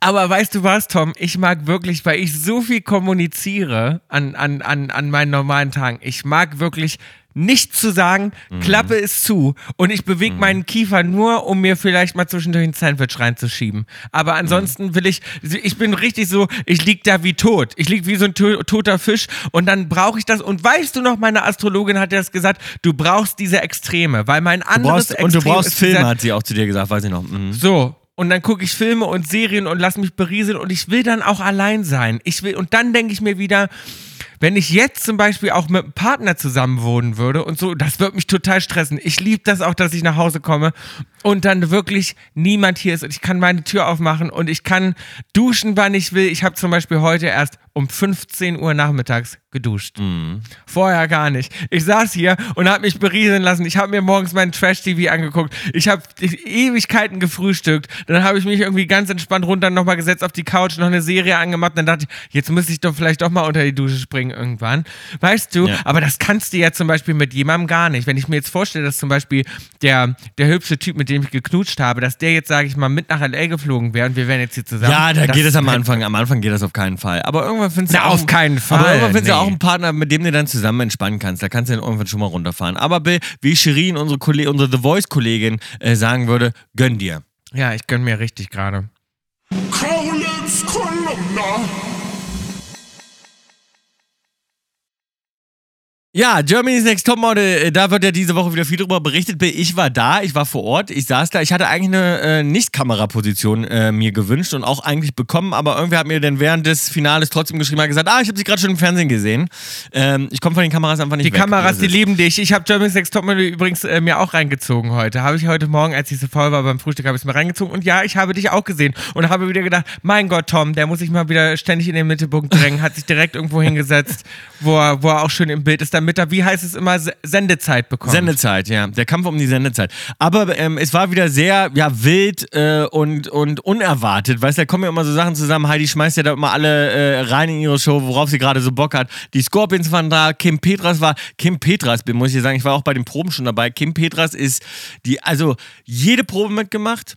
Aber weißt du was, Tom? Ich mag wirklich, weil ich so viel kommuniziere an, an, an, an meinen normalen Tagen. Ich mag wirklich nichts zu sagen,
Mhm.
Klappe ist zu und ich bewege meinen Kiefer nur, um mir vielleicht mal zwischendurch ein Sandwich reinzuschieben. Aber
Mhm.
ansonsten will ich, ich bin richtig so, ich lieg da wie tot. Ich lieg wie so ein to toter Fisch und dann brauche ich das. Und weißt du noch, meine Astrologin hat das gesagt, du brauchst diese Extreme, weil mein
Du
anderes
brauchst, und du
Extrem
brauchst Filme, hat sie auch zu dir gesagt, weiß ich noch. Mhm.
so. Und dann gucke ich Filme und Serien und lass mich berieseln und ich will dann auch allein sein. Ich will, und dann denke ich mir wieder, wenn ich jetzt zum Beispiel auch mit einem Partner zusammen wohnen würde und so, das wird mich total stressen. Ich liebe das auch, dass ich nach Hause komme und dann wirklich niemand hier ist und ich kann meine Tür aufmachen und ich kann duschen, wann ich will. Ich habe zum Beispiel heute erst um 15 Uhr nachmittags geduscht. Vorher gar nicht. Ich saß hier und habe mich berieseln lassen. Ich habe mir morgens meinen Trash-TV angeguckt. Ich habe Ewigkeiten gefrühstückt. Dann habe ich mich irgendwie ganz entspannt runter nochmal gesetzt auf die Couch, noch eine Serie angemacht. Dann dachte ich, jetzt müsste ich doch vielleicht doch mal unter die Dusche springen irgendwann. Weißt du?
Ja.
Aber das kannst du ja zum Beispiel mit jemandem gar nicht. Wenn ich mir jetzt vorstelle, dass zum Beispiel der, der hübsche Typ, mit dem ich geknutscht habe, dass der jetzt, sage ich mal, mit nach L.A. geflogen wäre und wir wären jetzt hier zusammen.
Ja, da geht es am Anfang. Am Anfang geht das auf keinen Fall. Aber irgendwann findest du
Na, auf keinen Fall,
Aber irgendwann findest du
nee.
auch einen Partner, mit dem du dann zusammen entspannen kannst. Da kannst du dann irgendwann schon mal runterfahren. Aber Bill, wie Shirin, unsere, unsere The Voice-Kollegin, äh, sagen würde, gönn dir.
Ja, ich gönn mir richtig gerade.
Kaulitz Kolumna.
Ja, Germany's Next Topmodel, äh, da wird ja diese Woche wieder viel drüber berichtet. Ich war da, ich war vor Ort, ich saß da. Ich hatte eigentlich eine äh, Nicht-Kameraposition äh, mir gewünscht und auch eigentlich bekommen, aber irgendwer hat mir dann während des Finales trotzdem geschrieben, hat gesagt, ah, ich habe sie gerade schon im Fernsehen gesehen. Ähm, ich komme von den Kameras einfach nicht
Die
weg.
Kameras, die lieben dich. Ich habe Germany's Next Topmodel übrigens äh, mir auch reingezogen heute. Habe ich heute Morgen, als ich so faul war beim Frühstück, habe ich es mir reingezogen. Und ja, ich habe dich auch gesehen und habe wieder gedacht, mein Gott, Tom, der muss sich mal wieder ständig in den Mittelpunkt drängen, hat sich direkt irgendwo hingesetzt, wo er, wo er auch schön im Bild ist, damit er, wie heißt es immer, Se- Sendezeit bekommt.
Sendezeit, ja. Der Kampf um die Sendezeit. Aber ähm, es war wieder sehr ja, wild äh, und, und unerwartet. Weißt du, da kommen ja immer so Sachen zusammen. Heidi schmeißt ja da immer alle äh, rein in ihre Show, worauf sie gerade so Bock hat. Die Scorpions waren da, Kim Petras war. Kim Petras, muss ich sagen, ich war auch bei den Proben schon dabei. Kim Petras ist die, also jede Probe mitgemacht.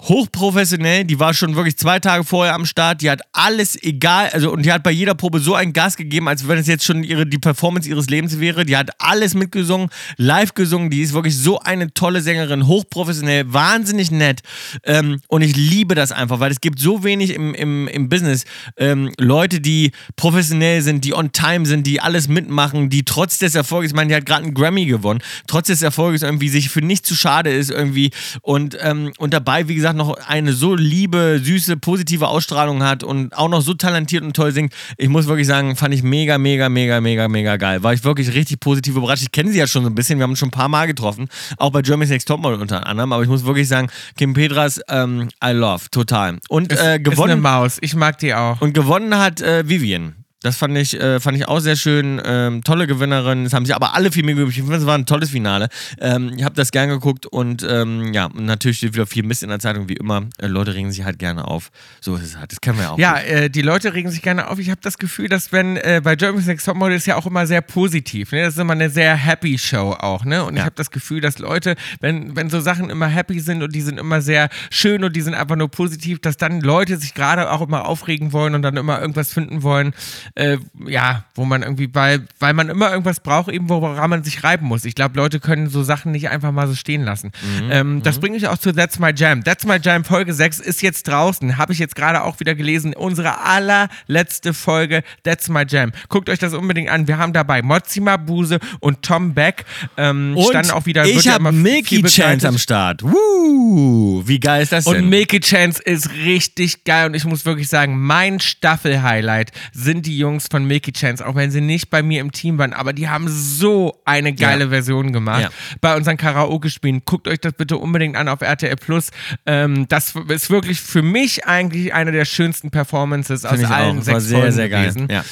Hochprofessionell, die war schon wirklich zwei Tage vorher am Start, die hat alles egal, also und die hat bei jeder Probe so einen Gas gegeben, als wenn es jetzt schon ihre, die Performance ihres Lebens wäre. Die hat alles mitgesungen, live gesungen, die ist wirklich so eine tolle Sängerin, hochprofessionell, wahnsinnig nett. Ähm, und ich liebe das einfach, weil es gibt so wenig im, im, im Business ähm, Leute, die professionell sind, die on time sind, die alles mitmachen, die trotz des Erfolges, ich meine, die hat gerade einen Grammy gewonnen, trotz des Erfolges irgendwie sich für nichts zu schade ist irgendwie und, ähm, und dabei, wie gesagt, noch eine so liebe, süße, positive Ausstrahlung hat und auch noch so talentiert und toll singt. Ich muss wirklich sagen, fand ich mega, mega, mega, mega, mega geil. War ich wirklich richtig positiv überrascht. Ich kenne sie ja schon so ein bisschen, wir haben uns schon ein paar Mal getroffen, auch bei Germany's Next Topmodel unter anderem, aber ich muss wirklich sagen, Kim Petras, ähm, I love, total. Und äh,
ist eine
gewonnen,
Maus. Ich mag die auch.
und gewonnen hat äh, Vivian. Das fand ich, äh, fand ich auch sehr schön. Ähm, tolle Gewinnerin. Es haben sich aber alle viel. Ich finde, es war ein tolles Finale. Ähm, ich habe das gern geguckt und ähm, ja, natürlich steht wieder viel Mist in der Zeitung, wie immer. Äh, Leute regen sich halt gerne auf. So ist es halt. Das kennen wir ja auch.
Ja, äh, die Leute regen sich gerne auf. Ich habe das Gefühl, dass wenn äh, bei Germany's Next Topmodel ist ja auch immer sehr positiv. Ne? Das ist immer eine sehr happy Show auch. Ne? Und ich
Ja.
habe das Gefühl, dass Leute, wenn, wenn so Sachen immer happy sind und die sind immer sehr schön und die sind einfach nur positiv, dass dann Leute sich gerade auch immer aufregen wollen und dann immer irgendwas finden wollen, äh, ja, wo man irgendwie, weil, weil man immer irgendwas braucht, eben woran man sich reiben muss. Ich glaube, Leute können so Sachen nicht einfach mal so stehen lassen. Ähm, das bringt mich auch zu That's My Jam. That's My Jam Folge 6 ist jetzt draußen. Habe ich jetzt gerade auch wieder gelesen. Unsere allerletzte Folge That's My Jam. Guckt euch das unbedingt an. Wir haben dabei Mozzi Mabuse und Tom Beck. Ähm,
und
standen auch wieder.
ich habe Milky. Chance am Start. Woo! Wie geil ist das denn?
Und Milky Chance ist richtig geil und ich muss wirklich sagen, mein Staffel-Highlight sind die Jungs von Milky Chance, auch wenn sie nicht bei mir im Team waren, aber die haben so eine geile
Ja.
Version gemacht
Ja.
bei unseren Karaoke-Spielen. Guckt euch das bitte unbedingt an auf RTL Plus. Ähm, das ist wirklich für mich eigentlich eine der schönsten Performances aus
Finde ich
allen
auch. War
sechs
sehr,
Folgen
sehr geil.
gewesen.
Ja.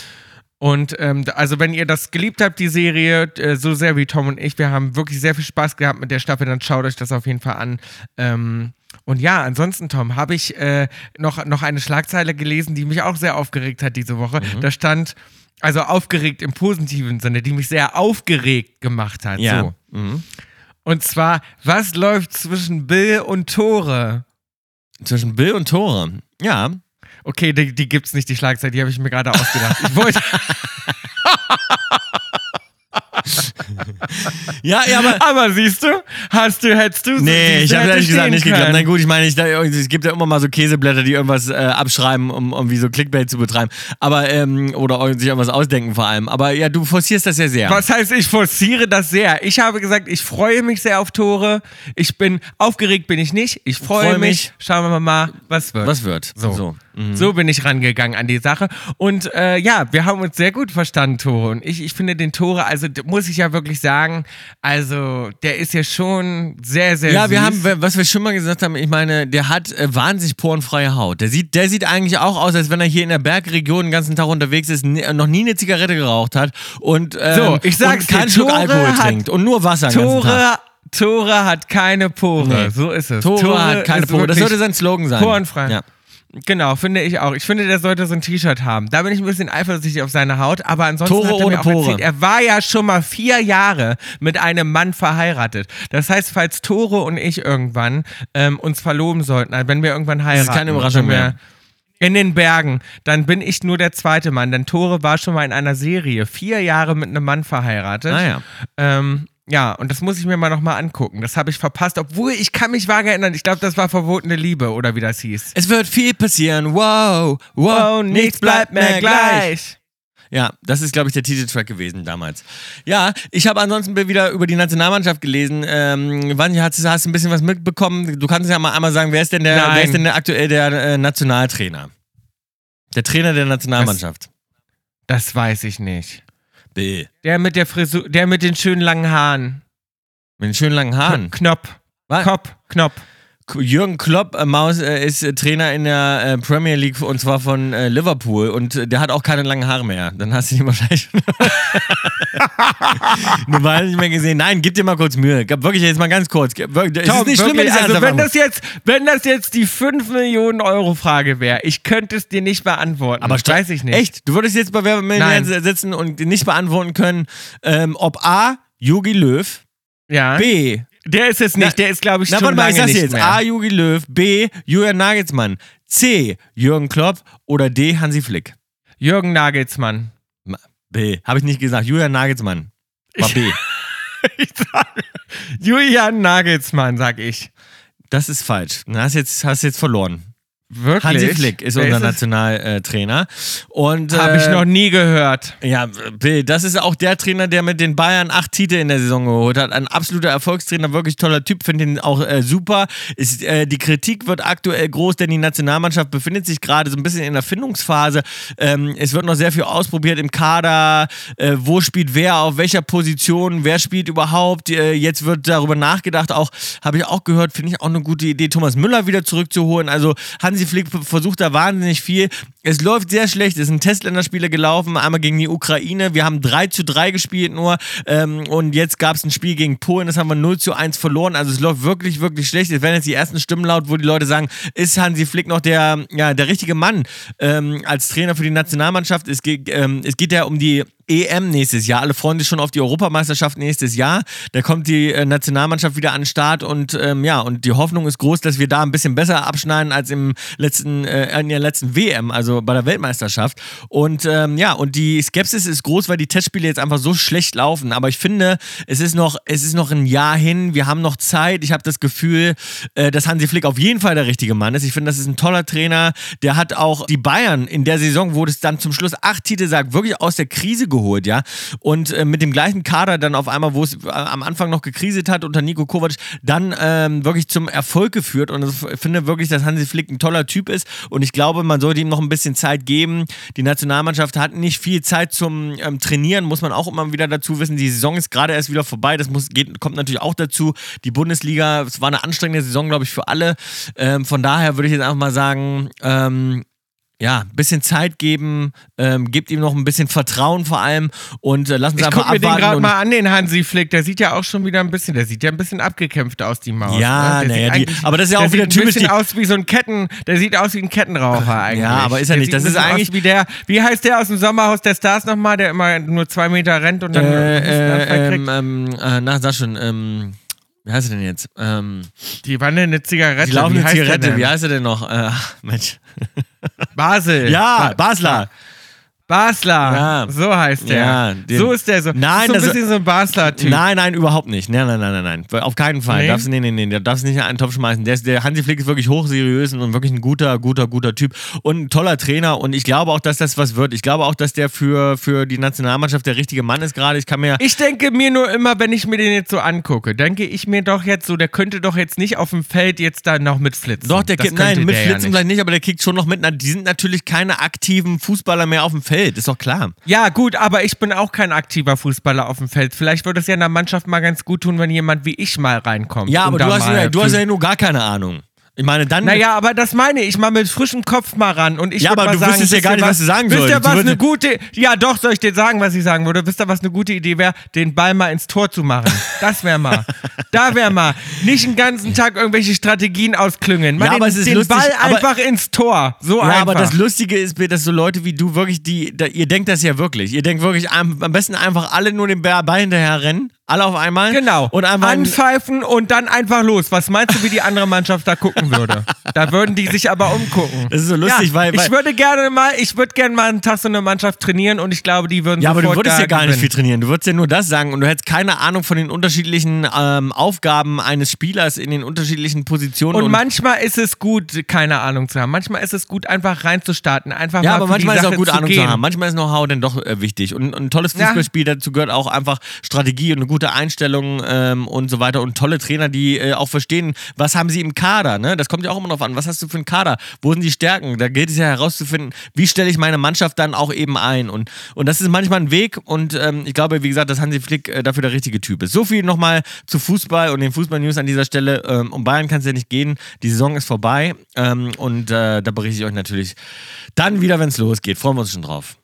Und ähm, also wenn ihr das geliebt habt, die Serie, äh, so sehr wie Tom und ich, wir haben wirklich sehr viel Spaß gehabt mit der Staffel, dann schaut euch das auf jeden Fall an. Ähm, und ja, ansonsten, Tom, habe ich äh, noch, noch eine Schlagzeile gelesen, die mich auch sehr aufgeregt hat diese Woche.
Mhm.
Da stand, also aufgeregt im positiven Sinne, die mich sehr aufgeregt gemacht hat.
Ja.
So.
Mhm.
Und zwar, was läuft zwischen Bill und Tore?
Zwischen Bill und Tore. Ja.
Okay, die, die gibt's nicht, die Schlagzeile, die habe ich mir gerade ausgedacht. Ich wollte.
Ja, ja, aber.
Aber siehst du, hast du, hättest du
Nee, ich habe ehrlich gesagt nicht geglaubt.
können.
Na gut, ich meine, ich, es gibt ja immer mal so Käseblätter, die irgendwas äh, abschreiben, um, um wie so Clickbait zu betreiben. Aber, ähm, oder sich irgendwas ausdenken vor allem. Aber ja, du forcierst das ja sehr.
Was heißt, ich forciere das sehr? Ich habe gesagt, ich freue mich sehr auf Tore. Ich bin aufgeregt, bin ich nicht. Ich freue
Freu
mich.
mich.
Schauen wir mal, was wird.
Was wird?
So.
so. Mhm.
So bin ich rangegangen an die Sache. Und äh, ja, wir haben uns sehr gut verstanden, Tore. Und ich, ich finde den Tore, also muss ich ja wirklich sagen, also der ist ja schon sehr, sehr
Ja,
süß.
wir haben, was wir schon mal gesagt haben, ich meine, der hat äh, wahnsinnig porenfreie Haut. Der sieht, der sieht eigentlich auch aus, als wenn er hier in der Bergregion den ganzen Tag unterwegs ist, noch nie eine Zigarette geraucht hat und, ähm,
So, ich sag's
und keinen Schluck Alkohol trinkt und nur Wasser den ganzen Tag.
Tore, Tore hat keine Pore.
Nee.
So ist es.
Tore, hat keine Pore. Das sollte sein Slogan sein.
Porenfrei.
Ja.
Genau, finde ich auch. Ich finde, der sollte so ein T-Shirt haben. Da bin ich ein bisschen eifersüchtig auf seine Haut, aber ansonsten
Tore
hat er
ohne
mir auch erzählt, er war ja schon mal vier Jahre mit einem Mann verheiratet. Das heißt, falls Tore und ich irgendwann ähm, uns verloben sollten, also wenn wir irgendwann heiraten,
keine Überraschung
wenn wir
mehr.
In den Bergen, dann bin ich nur der zweite Mann, denn Tore war schon mal in einer Serie vier Jahre mit einem Mann verheiratet.
Ah ja.
Ähm, ja, und das muss ich mir mal nochmal angucken. Das habe ich verpasst, obwohl ich kann mich vage erinnern. Ich glaube, das war verbotene Liebe oder wie das hieß.
Es wird viel passieren. Wow, wow,
Oh, nichts bleibt mehr gleich.
Ja, das ist, glaube ich, der Titeltrack gewesen damals. Ja, ich habe ansonsten wieder über die Nationalmannschaft gelesen. Ähm, wann hast, du- hast du ein bisschen was mitbekommen? Du kannst ja mal einmal sagen, wer ist denn der,
Nein.
wer ist denn der aktuell der äh, Nationaltrainer? Der Trainer der Nationalmannschaft.
Das weiß ich nicht.
Bill.
Der mit der Frisur, der mit den schönen langen Haaren.
Mit den schönen langen Haaren.
Knopf.
Was?
Kopf, Knopf.
Jürgen Klopp äh, Maus äh, ist äh, Trainer in der äh, Premier League und zwar von äh, Liverpool und der hat auch keine langen Haare mehr. Dann hast du ihn wahrscheinlich eine Weile nicht mehr gesehen. Nein, gib dir mal kurz Mühe. Wirklich jetzt mal ganz kurz. Es
Tom,
ist nicht schlimm, wenn ich
also wenn das jetzt, wenn das jetzt die 5 Millionen Euro Frage wäre, ich könnte es dir nicht beantworten.
Aber
das weiß ich nicht.
Echt? Du würdest jetzt bei Wer Millionär sitzen und nicht beantworten können, ähm, ob A, Jogi Löw,
Ja.
B,
Der ist es nicht,
Na-
der ist glaube ich
na
schon
warte mal,
lange
ich sag's
nicht
jetzt.
mehr.
A, Jogi Löw, B, Julian Nagelsmann, C, Jürgen Klopp oder D, Hansi Flick.
Jürgen Nagelsmann.
Ma- B, habe ich nicht gesagt. Julian Nagelsmann. War B.
Ich sage, Julian Nagelsmann, sag ich.
Das ist falsch. Du hast jetzt, hast jetzt verloren.
Wirklich?
Hansi Flick ist
Wer
unser? Nationaltrainer. Und
Hab ich
äh,
noch nie gehört.
Ja, Bill, das ist auch der Trainer, der mit den Bayern acht Titel in der Saison geholt hat. Ein absoluter Erfolgstrainer, wirklich toller Typ, finde ihn auch äh, super. Ist, äh, die Kritik wird aktuell groß, denn die Nationalmannschaft befindet sich gerade so ein bisschen in der Findungsphase. Ähm, es wird noch sehr viel ausprobiert im Kader. Äh, wo spielt wer, auf welcher Position, wer spielt überhaupt. Äh, jetzt wird darüber nachgedacht, auch habe ich auch gehört, finde ich auch eine gute Idee, Thomas Müller wieder zurückzuholen. Also Hansi Flick versucht da wahnsinnig viel. Es läuft sehr schlecht. Es sind Testländerspiele gelaufen, einmal gegen die Ukraine. Wir haben 3 zu 3 gespielt nur. Ähm, und jetzt gab es ein Spiel gegen Polen, das haben wir 0 zu 1 verloren. Also es läuft wirklich, wirklich schlecht. Es werden jetzt die ersten Stimmen laut, wo die Leute sagen, ist Hansi Flick noch der, ja, der richtige Mann ähm, als Trainer für die Nationalmannschaft? Es geht, ähm, es geht ja um die EM nächstes Jahr. Alle freuen sich schon auf die Europameisterschaft nächstes Jahr. Da kommt die äh, Nationalmannschaft wieder an den Start und ähm, ja, und die Hoffnung ist groß, dass wir da ein bisschen besser abschneiden als im letzten, äh, in der letzten WM, also bei der Weltmeisterschaft. Und ähm, ja, und die Skepsis ist groß, weil die Testspiele jetzt einfach so schlecht laufen. Aber ich finde, es ist noch, es ist noch ein Jahr hin, wir haben noch Zeit. Ich habe das Gefühl, äh, dass Hansi Flick auf jeden Fall der richtige Mann ist. Ich finde, das ist ein toller Trainer. Der hat auch die Bayern in der Saison, wo es dann zum Schluss acht Titel sagt, wirklich aus der Krise geholt, ja. Und äh, mit dem gleichen Kader dann auf einmal, wo es äh, am Anfang noch gekriselt hat unter Nico Kovac, dann ähm, wirklich zum Erfolg geführt. Und ich finde wirklich, dass Hansi Flick ein toller Typ ist. Und ich glaube, man sollte ihm noch ein bisschen Zeit geben. Die Nationalmannschaft hat nicht viel Zeit zum ähm, Trainieren, muss man auch immer wieder dazu wissen. Die Saison ist gerade erst wieder vorbei. Das muss, geht, kommt natürlich auch dazu. Die Bundesliga, es war eine anstrengende Saison, glaube ich, für alle. Ähm, von daher würde ich jetzt einfach mal sagen, ähm, ja, ein bisschen Zeit geben, ähm, gebt ihm noch ein bisschen Vertrauen vor allem und äh, lassen Sie
Ich
einfach
guck mir den
abwarten.
gerade mal an, den Hansi Flick. Der sieht ja auch schon wieder ein bisschen, der sieht ja ein bisschen abgekämpft aus, die Maus.
Ja,
ne? Der
naja,
sieht
die- aber das ist ja
der
auch wieder
sieht
typisch
ein bisschen aus wie so ein Ketten, der sieht aus wie ein Kettenraucher eigentlich.
aber ist er
Der
nicht.
sieht
Das ist eigentlich-
wie der, wie heißt der aus dem Sommerhaus der Stars nochmal, der immer nur zwei Meter rennt und dann Hustenanfall
äh,
kriegt?
ähm, ähm, äh, na, sag schon, ähm, wie heißt er denn jetzt? Ähm,
Die wandern eine Zigarette.
die laufende
der
Zigarette, wie heißt er denn noch? Äh, Mensch.
Basel.
Ja,
Ba-
Basler.
Basler.
Ja.
So heißt der.
Ja, den-
so ist der so.
Nein,
so ein
das-
bisschen so ein Basler-Typ.
Nein, nein, überhaupt nicht. Nein, nein, nein, nein, nein. Auf keinen Fall.
Nee?
Darfst, nee, nee, nee. Darfst nicht in einen Topf schmeißen. Der, ist, der Hansi Flick ist wirklich hochseriös und wirklich ein guter, guter, guter Typ. Und ein toller Trainer. Und ich glaube auch, dass das was wird. Ich glaube auch, dass der für, für die Nationalmannschaft der richtige Mann ist gerade. Ich kann mir.
Ich denke mir nur immer, wenn ich mir den jetzt so angucke, denke ich mir doch jetzt so, der könnte doch jetzt nicht auf dem Feld jetzt da noch mitflitzen.
Doch, der kickt, nein,
könnte
mit
der ja
vielleicht nicht, aber der kickt schon noch mit. Die sind natürlich keine aktiven Fußballer mehr auf dem Feld, ist doch klar.
Ja, gut, aber ich bin auch kein aktiver Fußballer auf dem Feld. Vielleicht würde es ja in der Mannschaft mal ganz gut tun, wenn jemand wie ich mal reinkommt.
Ja, aber du hast, ja, du hast ja nur gar keine Ahnung. Ich meine, dann.
Naja, aber das meine ich, mal mit frischem Kopf mal ran. Und ich
Ja, aber du
sagen,
wüsstest ja gar nicht, was du sagen
Wisst ihr,
sollst.
Was eine gute. Ja, doch, soll ich dir sagen, was ich sagen würde? Wisst ihr, was eine gute Idee wäre? Den Ball mal ins Tor zu machen. Das wäre mal. da wäre mal. Nicht den ganzen Tag irgendwelche Strategien ausklüngeln. Mal
Ja,
den,
aber es ist
den
lustig,
Ball
aber-
einfach ins Tor. So
Ja,
einfach.
aber das Lustige ist, dass so Leute wie du wirklich, die, da, ihr denkt das ja wirklich. Ihr denkt wirklich am, am besten einfach alle nur den Ball hinterher rennen, alle auf einmal.
Genau.
Und einfach.
Anpfeifen und dann einfach los. Was meinst du, wie die andere Mannschaft da gucken würde? Da würden die sich aber umgucken.
Das ist so lustig,
ja,
weil, weil.
ich würde gerne mal, ich würde gerne mal einen Tag so eine Mannschaft trainieren und ich glaube, die würden
ja, aber du würdest ja gar nicht
gewinnen.
viel trainieren. Du würdest ja nur das sagen und du hättest keine Ahnung von den unterschiedlichen ähm, Aufgaben eines Spielers in den unterschiedlichen Positionen.
Und manchmal ist es gut, keine Ahnung zu haben. Manchmal ist es gut, einfach reinzustarten, einfach
ja, aber manchmal ist
Sache
auch gut,
zu
Ahnung
gehen.
zu haben. Manchmal ist Know-how dann doch äh, wichtig. Und, und ein tolles
Ja.
Fußballspiel, dazu gehört auch einfach Strategie und eine gute Einstellung ähm, und so weiter und tolle Trainer, die äh, auch verstehen, was haben sie im Kader, ne? Das kommt ja auch immer drauf an. Was hast du für einen Kader? Wo sind die Stärken? Da gilt es ja herauszufinden, wie stelle ich meine Mannschaft dann auch eben ein. Und, und das ist manchmal ein Weg und ähm, ich glaube, wie gesagt, dass Hansi Flick äh, dafür der richtige Typ ist. So viel nochmal zu Fußball und den Fußball-News an dieser Stelle. Ähm, um Bayern kann es ja nicht gehen. Die Saison ist vorbei ähm, und äh, da berichte ich euch natürlich dann wieder, wenn es losgeht. Freuen wir uns schon drauf.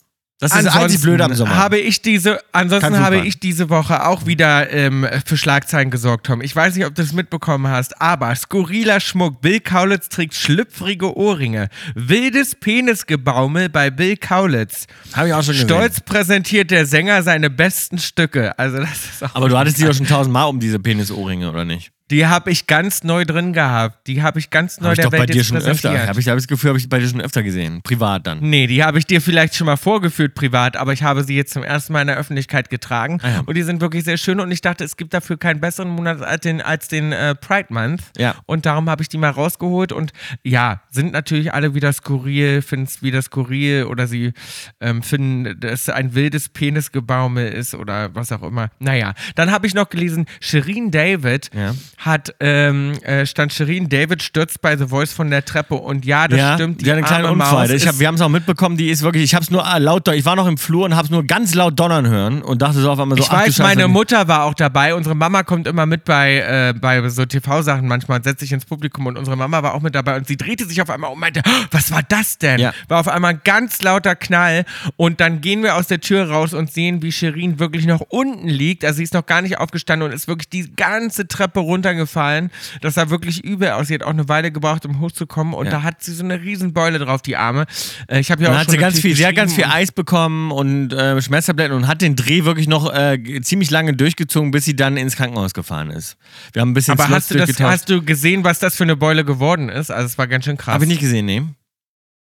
Das ist einzig Blöde am Sommer.
Habe ich diese, ansonsten habe ich diese Woche auch wieder ähm, für Schlagzeilen gesorgt, Tom. Ich weiß nicht, ob du das mitbekommen hast, aber skurriler Schmuck. Bill Kaulitz trägt schlüpfrige Ohrringe. Wildes Penisgebaumel bei Bill Kaulitz.
Habe ich auch schon gesehen.
Stolz präsentiert der Sänger seine besten Stücke. Also das ist auch
Aber du hattest die doch schon tausendmal um diese Penisohrringe, oder nicht?
Die habe ich ganz neu drin gehabt. Die habe ich ganz neu
Habe ich
der
doch bei
Welt
dir
jetzt
schon öfter. Habe ich, hab ich das Gefühl, habe ich bei dir schon öfter gesehen. Privat dann.
Nee, die habe ich dir vielleicht schon mal vorgeführt privat, aber ich habe sie jetzt zum ersten Mal in der Öffentlichkeit getragen.
Ah ja.
Und die sind wirklich sehr schön und ich dachte, es gibt dafür keinen besseren Monat als den, als den äh, Pride Month.
Ja.
Und darum habe ich die mal rausgeholt und ja, sind natürlich alle wieder skurril, finden es wieder skurril oder sie ähm, finden, dass es ein wildes Penisgebaumel ist oder was auch immer. Naja, dann habe ich noch gelesen, Shirin David
Ja.
Hat, ähm, äh, stand Shirin David stürzt bei The Voice von der Treppe und ja, das
ja,
stimmt.
Die hat einen kleinen Unfall. Hab, wir haben es auch mitbekommen, die ist wirklich, ich habe es nur ah, laut, ich war noch im Flur und habe es nur ganz laut donnern hören und dachte so auf einmal so,
Ich
ach
weiß, meine Mutter war auch dabei. Unsere Mama kommt immer mit bei, äh, bei so TV-Sachen manchmal und setzt sich ins Publikum und unsere Mama war auch mit dabei und sie drehte sich auf einmal um und meinte, "Oh, was war das denn?
Ja.
War auf einmal ein ganz lauter Knall und dann gehen wir aus der Tür raus und sehen, wie Shirin wirklich noch unten liegt. Also sie ist noch gar nicht aufgestanden und ist wirklich die ganze Treppe runtergefallen. Das sah wirklich übel aus. Sie hat auch eine Weile gebraucht, um hochzukommen und
Ja.
da hat sie so eine riesen Beule drauf, die Arme. Äh, ich habe ja auch
Dann hat
schon
sie ganz viel, sie hat ganz viel Eis bekommen und äh, Schmerztabletten und hat den Dreh wirklich noch äh, ziemlich lange durchgezogen, bis sie dann ins Krankenhaus gefahren ist. Wir haben ein bisschen
Aber hast du, das, hast du gesehen, was das für eine Beule geworden ist? Also es war ganz schön krass.
Habe ich nicht gesehen, nee.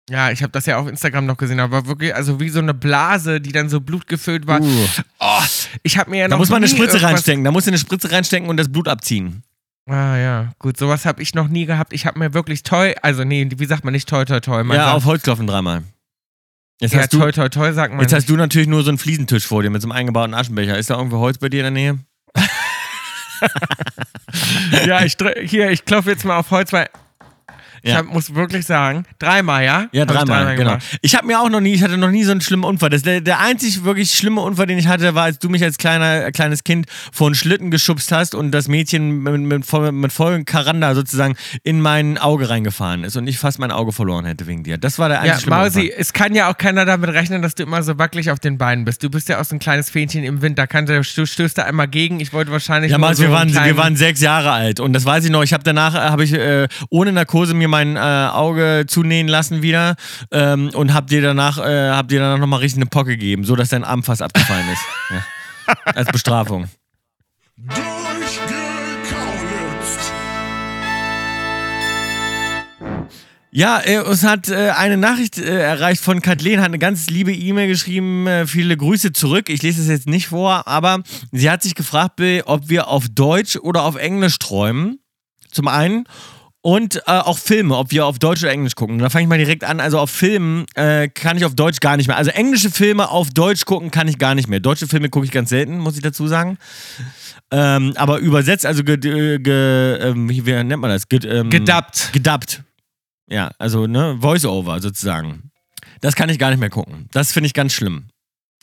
Ja, ich habe das ja auf Instagram noch gesehen, aber wirklich, also wie so eine Blase, die dann so blutgefüllt war.
Uh.
Oh, ich habe mir ja noch
Da muss man eine Spritze reinstecken. Da muss du eine Spritze reinstecken und das Blut abziehen.
Ah ja, gut, sowas habe ich noch nie gehabt. Ich habe mir wirklich toll, also nee, wie sagt man nicht toi toi, man
ja,
sagt,
auf Holz klopfen dreimal. Jetzt,
ja,
hast, du,
toi toi toi sagt man.
jetzt hast
nicht.
du natürlich nur so einen Fliesentisch vor dir mit so einem eingebauten Aschenbecher. Ist da irgendwo Holz bei dir in der Nähe?
ja, ich hier, ich klopfe jetzt mal auf Holz, weil ich
Ja.
hab, muss wirklich sagen, dreimal, ja?
Ja,
ich
dreimal, genau.
gemacht.
Ich habe mir auch noch nie, ich hatte noch nie so einen schlimmen Unfall. Das, der, der einzig wirklich schlimme Unfall, den ich hatte, war, als du mich als kleiner, kleines Kind vor einen Schlitten geschubst hast und das Mädchen mit, mit, voll- mit vollem Karanda sozusagen in mein Auge reingefahren ist und ich fast mein Auge verloren hätte wegen dir. Das war der einzig
Ja, Mausi,
Unfall.
es kann ja auch keiner damit rechnen, dass du immer so wackelig auf den Beinen bist. Du bist ja auch so ein kleines Fähnchen im Wind. Da kann du stößt da einmal gegen. Ich wollte wahrscheinlich.
Ja,
nur
Maus,
so
wir, waren, wir waren sechs Jahre alt und das weiß ich noch. Ich habe danach, äh, habe ich äh, ohne Narkose mir mein äh, Auge zunähen lassen wieder ähm, und hab dir danach, äh, hab dir danach nochmal richtig eine Pocke gegeben, so dass dein Arm fast abgefallen ist. Ja. Als Bestrafung. Ja, äh, uns hat äh, eine Nachricht äh, erreicht von Kathleen, hat eine ganz liebe E-Mail geschrieben, äh, viele Grüße zurück. Ich lese es jetzt nicht vor, aber sie hat sich gefragt, Bill, ob wir auf Deutsch oder auf Englisch träumen. Zum einen. Und äh, auch Filme, ob wir auf Deutsch oder Englisch gucken. Und da fange ich mal direkt an. Also auf Filmen äh, kann ich auf Deutsch gar nicht mehr. Also englische Filme auf Deutsch gucken kann ich gar nicht mehr. Deutsche Filme gucke ich ganz selten, muss ich dazu sagen. Ähm, aber übersetzt, also ge, ge, ge, ähm, wie, wie nennt man das? Ge, ähm,
Gedubbt.
Gedubbt. Ja, also ne, Voice-Over sozusagen. Das kann ich gar nicht mehr gucken. Das finde ich ganz schlimm.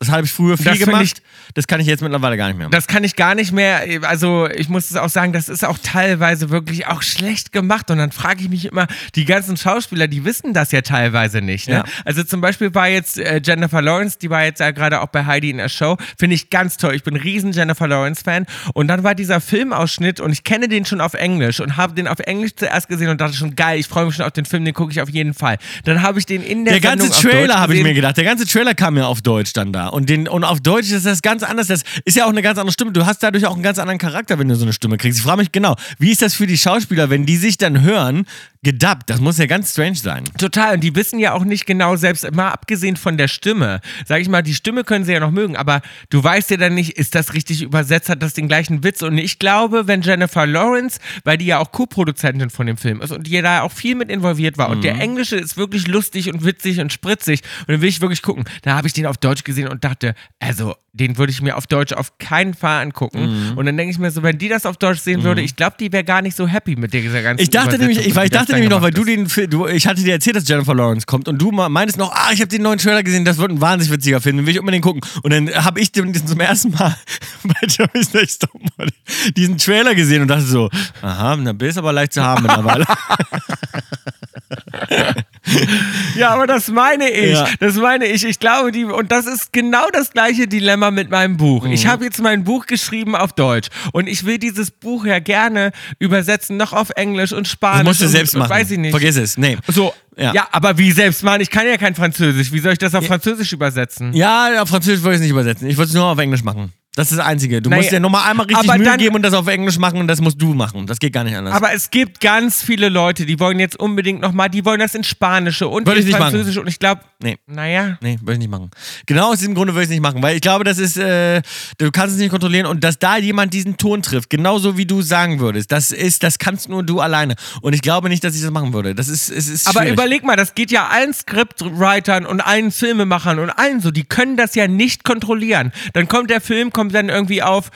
Das habe ich früher viel
Das
gemacht.
ich-
das kann ich jetzt mittlerweile gar nicht mehr machen.
Das kann ich gar nicht mehr. Also, ich muss es auch sagen, das ist auch teilweise wirklich auch schlecht gemacht. Und dann frage ich mich immer, die ganzen Schauspieler, die wissen das ja teilweise nicht. Ne?
Ja.
Also, zum Beispiel war jetzt äh, Jennifer Lawrence, die war jetzt ja gerade auch bei Heidi in der Show. Finde ich ganz toll. Ich bin ein riesen Jennifer Lawrence-Fan. Und dann war dieser Filmausschnitt und ich kenne den schon auf Englisch und habe den auf Englisch zuerst gesehen und dachte schon, geil, ich freue mich schon auf den Film, den gucke ich auf jeden Fall. Dann habe ich den in der
der ganze
Sendung
Trailer habe ich mir gedacht. Der ganze Trailer kam ja auf Deutsch dann da. Und, den, und auf Deutsch ist das ganz anders. Das ist ja auch eine ganz andere Stimme. Du hast dadurch auch einen ganz anderen Charakter, wenn du so eine Stimme kriegst. Ich frage mich genau, wie ist das für die Schauspieler, wenn die sich dann hören? Gedubbt, das muss ja ganz strange sein.
Total. Und die wissen ja auch nicht genau, selbst mal abgesehen von der Stimme. Sag ich mal, die Stimme können sie ja noch mögen, aber du weißt ja dann nicht, ist das richtig übersetzt, hat das den gleichen Witz. Und ich glaube, wenn Jennifer Lawrence, weil die ja auch Co-Produzentin von dem Film ist und die da auch viel mit involviert war und der
Mhm.
Englische ist wirklich lustig und witzig und spritzig und dann will ich wirklich gucken. Da habe ich den auf Deutsch gesehen und dachte, also den würde ich mir auf Deutsch auf keinen Fall angucken.
Mhm.
Und dann denke ich mir so, wenn die das auf Deutsch sehen würde, ich glaube, die wäre gar nicht so happy mit dieser ganzen
Ich dachte nämlich, ich, weil ich
das
dachte
dann
nämlich noch, weil du den du, ich hatte dir erzählt, dass Jennifer Lawrence kommt und du meintest noch, ah, ich habe den neuen Trailer gesehen, das wird ein wahnsinnig witziger Film, den will ich unbedingt gucken. Und dann habe ich den zum ersten Mal bei Jeremy's Next Topmodel diesen Trailer gesehen und dachte so, aha, na, bist aber leicht zu haben mittlerweile.
Ja, aber das meine ich.
Ja.
Das meine ich. Ich glaube, die, und das ist genau das gleiche Dilemma mit meinem Buch. Ich
Mhm.
habe jetzt mein Buch geschrieben auf Deutsch und ich will dieses Buch ja gerne übersetzen, noch auf Englisch und Spanisch.
Das musst du
und,
selbst machen.
Weiß ich nicht.
Vergiss es. Nee.
So,
Ja.
ja. aber wie selbst machen? Ich kann ja kein Französisch. Wie soll ich das auf Französisch übersetzen?
Ja, auf Französisch wollte ich es nicht übersetzen. Ich wollte es nur auf Englisch machen. Das ist das Einzige. Du
Naja,
musst dir nochmal einmal richtig Mühe
dann-
geben und das auf Englisch machen und das musst du machen. Das geht gar nicht anders.
Aber es gibt ganz viele Leute, die wollen jetzt unbedingt nochmal, die wollen das in Spanische und
Würde
in
ich.
Französisch und ich glaube,
Nee.
naja.
Nee, würde ich nicht machen. Genau aus diesem Grunde würde ich es nicht machen, weil ich glaube, das ist, äh, du kannst es nicht kontrollieren und dass da jemand diesen Ton trifft, genauso wie du sagen würdest, das ist, das kannst nur du alleine. Und ich glaube nicht, dass ich das machen würde. Das ist, es ist
Aber
schwierig.
überleg mal, das geht ja allen Scriptwritern und allen Filmemachern und allen so, die können das ja nicht kontrollieren. Dann kommt der Film, kommt dann irgendwie auf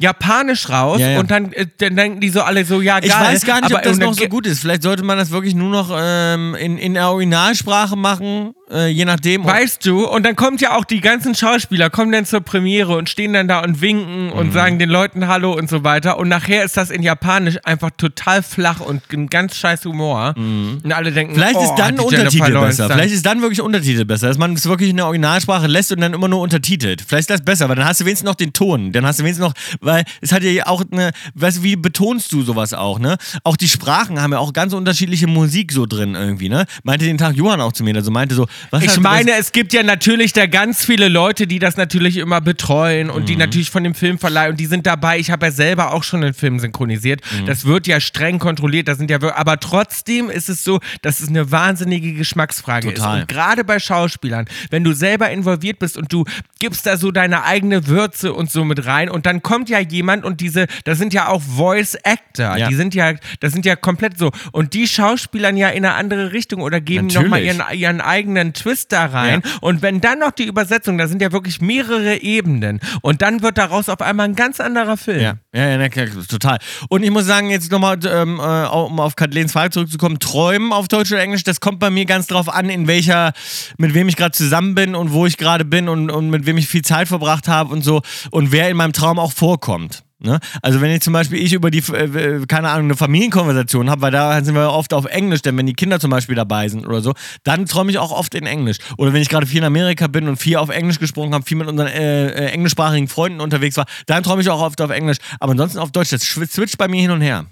Japanisch raus
Ja, ja.
und dann, äh, dann denken die so alle so, ja, geil.
Ich weiß gar nicht,
aber
ob das noch so gut ist. Vielleicht sollte man das wirklich nur noch ähm, in, in der Originalsprache machen, äh, je nachdem.
Weißt du, und dann kommt ja auch die ganzen Schauspieler, kommen dann zur Premiere und stehen dann da und winken
Mhm.
und sagen den Leuten Hallo und so weiter. Und nachher ist das in Japanisch einfach total flach und ein ganz scheiß Humor. Und alle denken,
Mhm. Vielleicht
oh,
ist dann Untertitel besser.
dann-
Vielleicht ist dann wirklich Untertitel besser, dass man es wirklich in der Originalsprache lässt und dann immer nur untertitelt. Vielleicht ist das besser, weil dann hast du wenigstens noch den Ton. Dann hast du wenigstens noch, weil es hat ja auch eine, weißt du, wie betonst du sowas auch, ne? Auch die Sprachen haben ja auch ganz unterschiedliche Musik so drin irgendwie, ne? Meinte den Tag Johann auch zu mir, also meinte so, was
Ich meine, es gibt ja natürlich da ganz viele Leute, die das natürlich immer betreuen und die
Mhm.
natürlich von dem Filmverleih und die sind dabei. Ich habe ja selber auch schon einen Film synchronisiert.
Mhm.
Das wird ja streng kontrolliert. Das sind ja, aber trotzdem ist es so, dass es eine wahnsinnige Geschmacksfrage
Total.
ist. Und gerade bei Schauspielern, wenn du selber involviert bist und du gibst da so deine eigene Würze und so mit rein und dann kommt ja jemand und diese, das sind ja auch Voice Actor.
Ja.
Die sind ja, das sind ja komplett so. Und die schauspielern ja in eine andere Richtung oder geben nochmal ihren ihren eigenen Twist da rein. Und wenn dann noch die Übersetzung, da sind ja wirklich mehrere Ebenen. Und dann wird daraus auf einmal ein ganz anderer Film.
Ja, ja, ja, total. Und ich muss sagen, jetzt nochmal, ähm, äh, um auf Kathleen's Frage zurückzukommen, Träumen auf Deutsch oder Englisch, das kommt bei mir ganz drauf an, in welcher, mit wem ich gerade zusammen bin und wo ich gerade bin und, und mit wem ich viel Zeit verbracht habe und so und wer in meinem Traum auch vorkommt. Ne? Also wenn jetzt zum Beispiel ich über die, äh, keine Ahnung, eine Familienkonversation habe, weil da sind wir oft auf Englisch, denn wenn die Kinder zum Beispiel dabei sind oder so, dann träume ich auch oft in Englisch. Oder wenn ich gerade viel in Amerika bin und viel auf Englisch gesprochen habe, viel mit unseren äh, äh, englischsprachigen Freunden unterwegs war, dann träume ich auch oft auf Englisch. Aber ansonsten auf Deutsch, das switcht bei mir hin und her.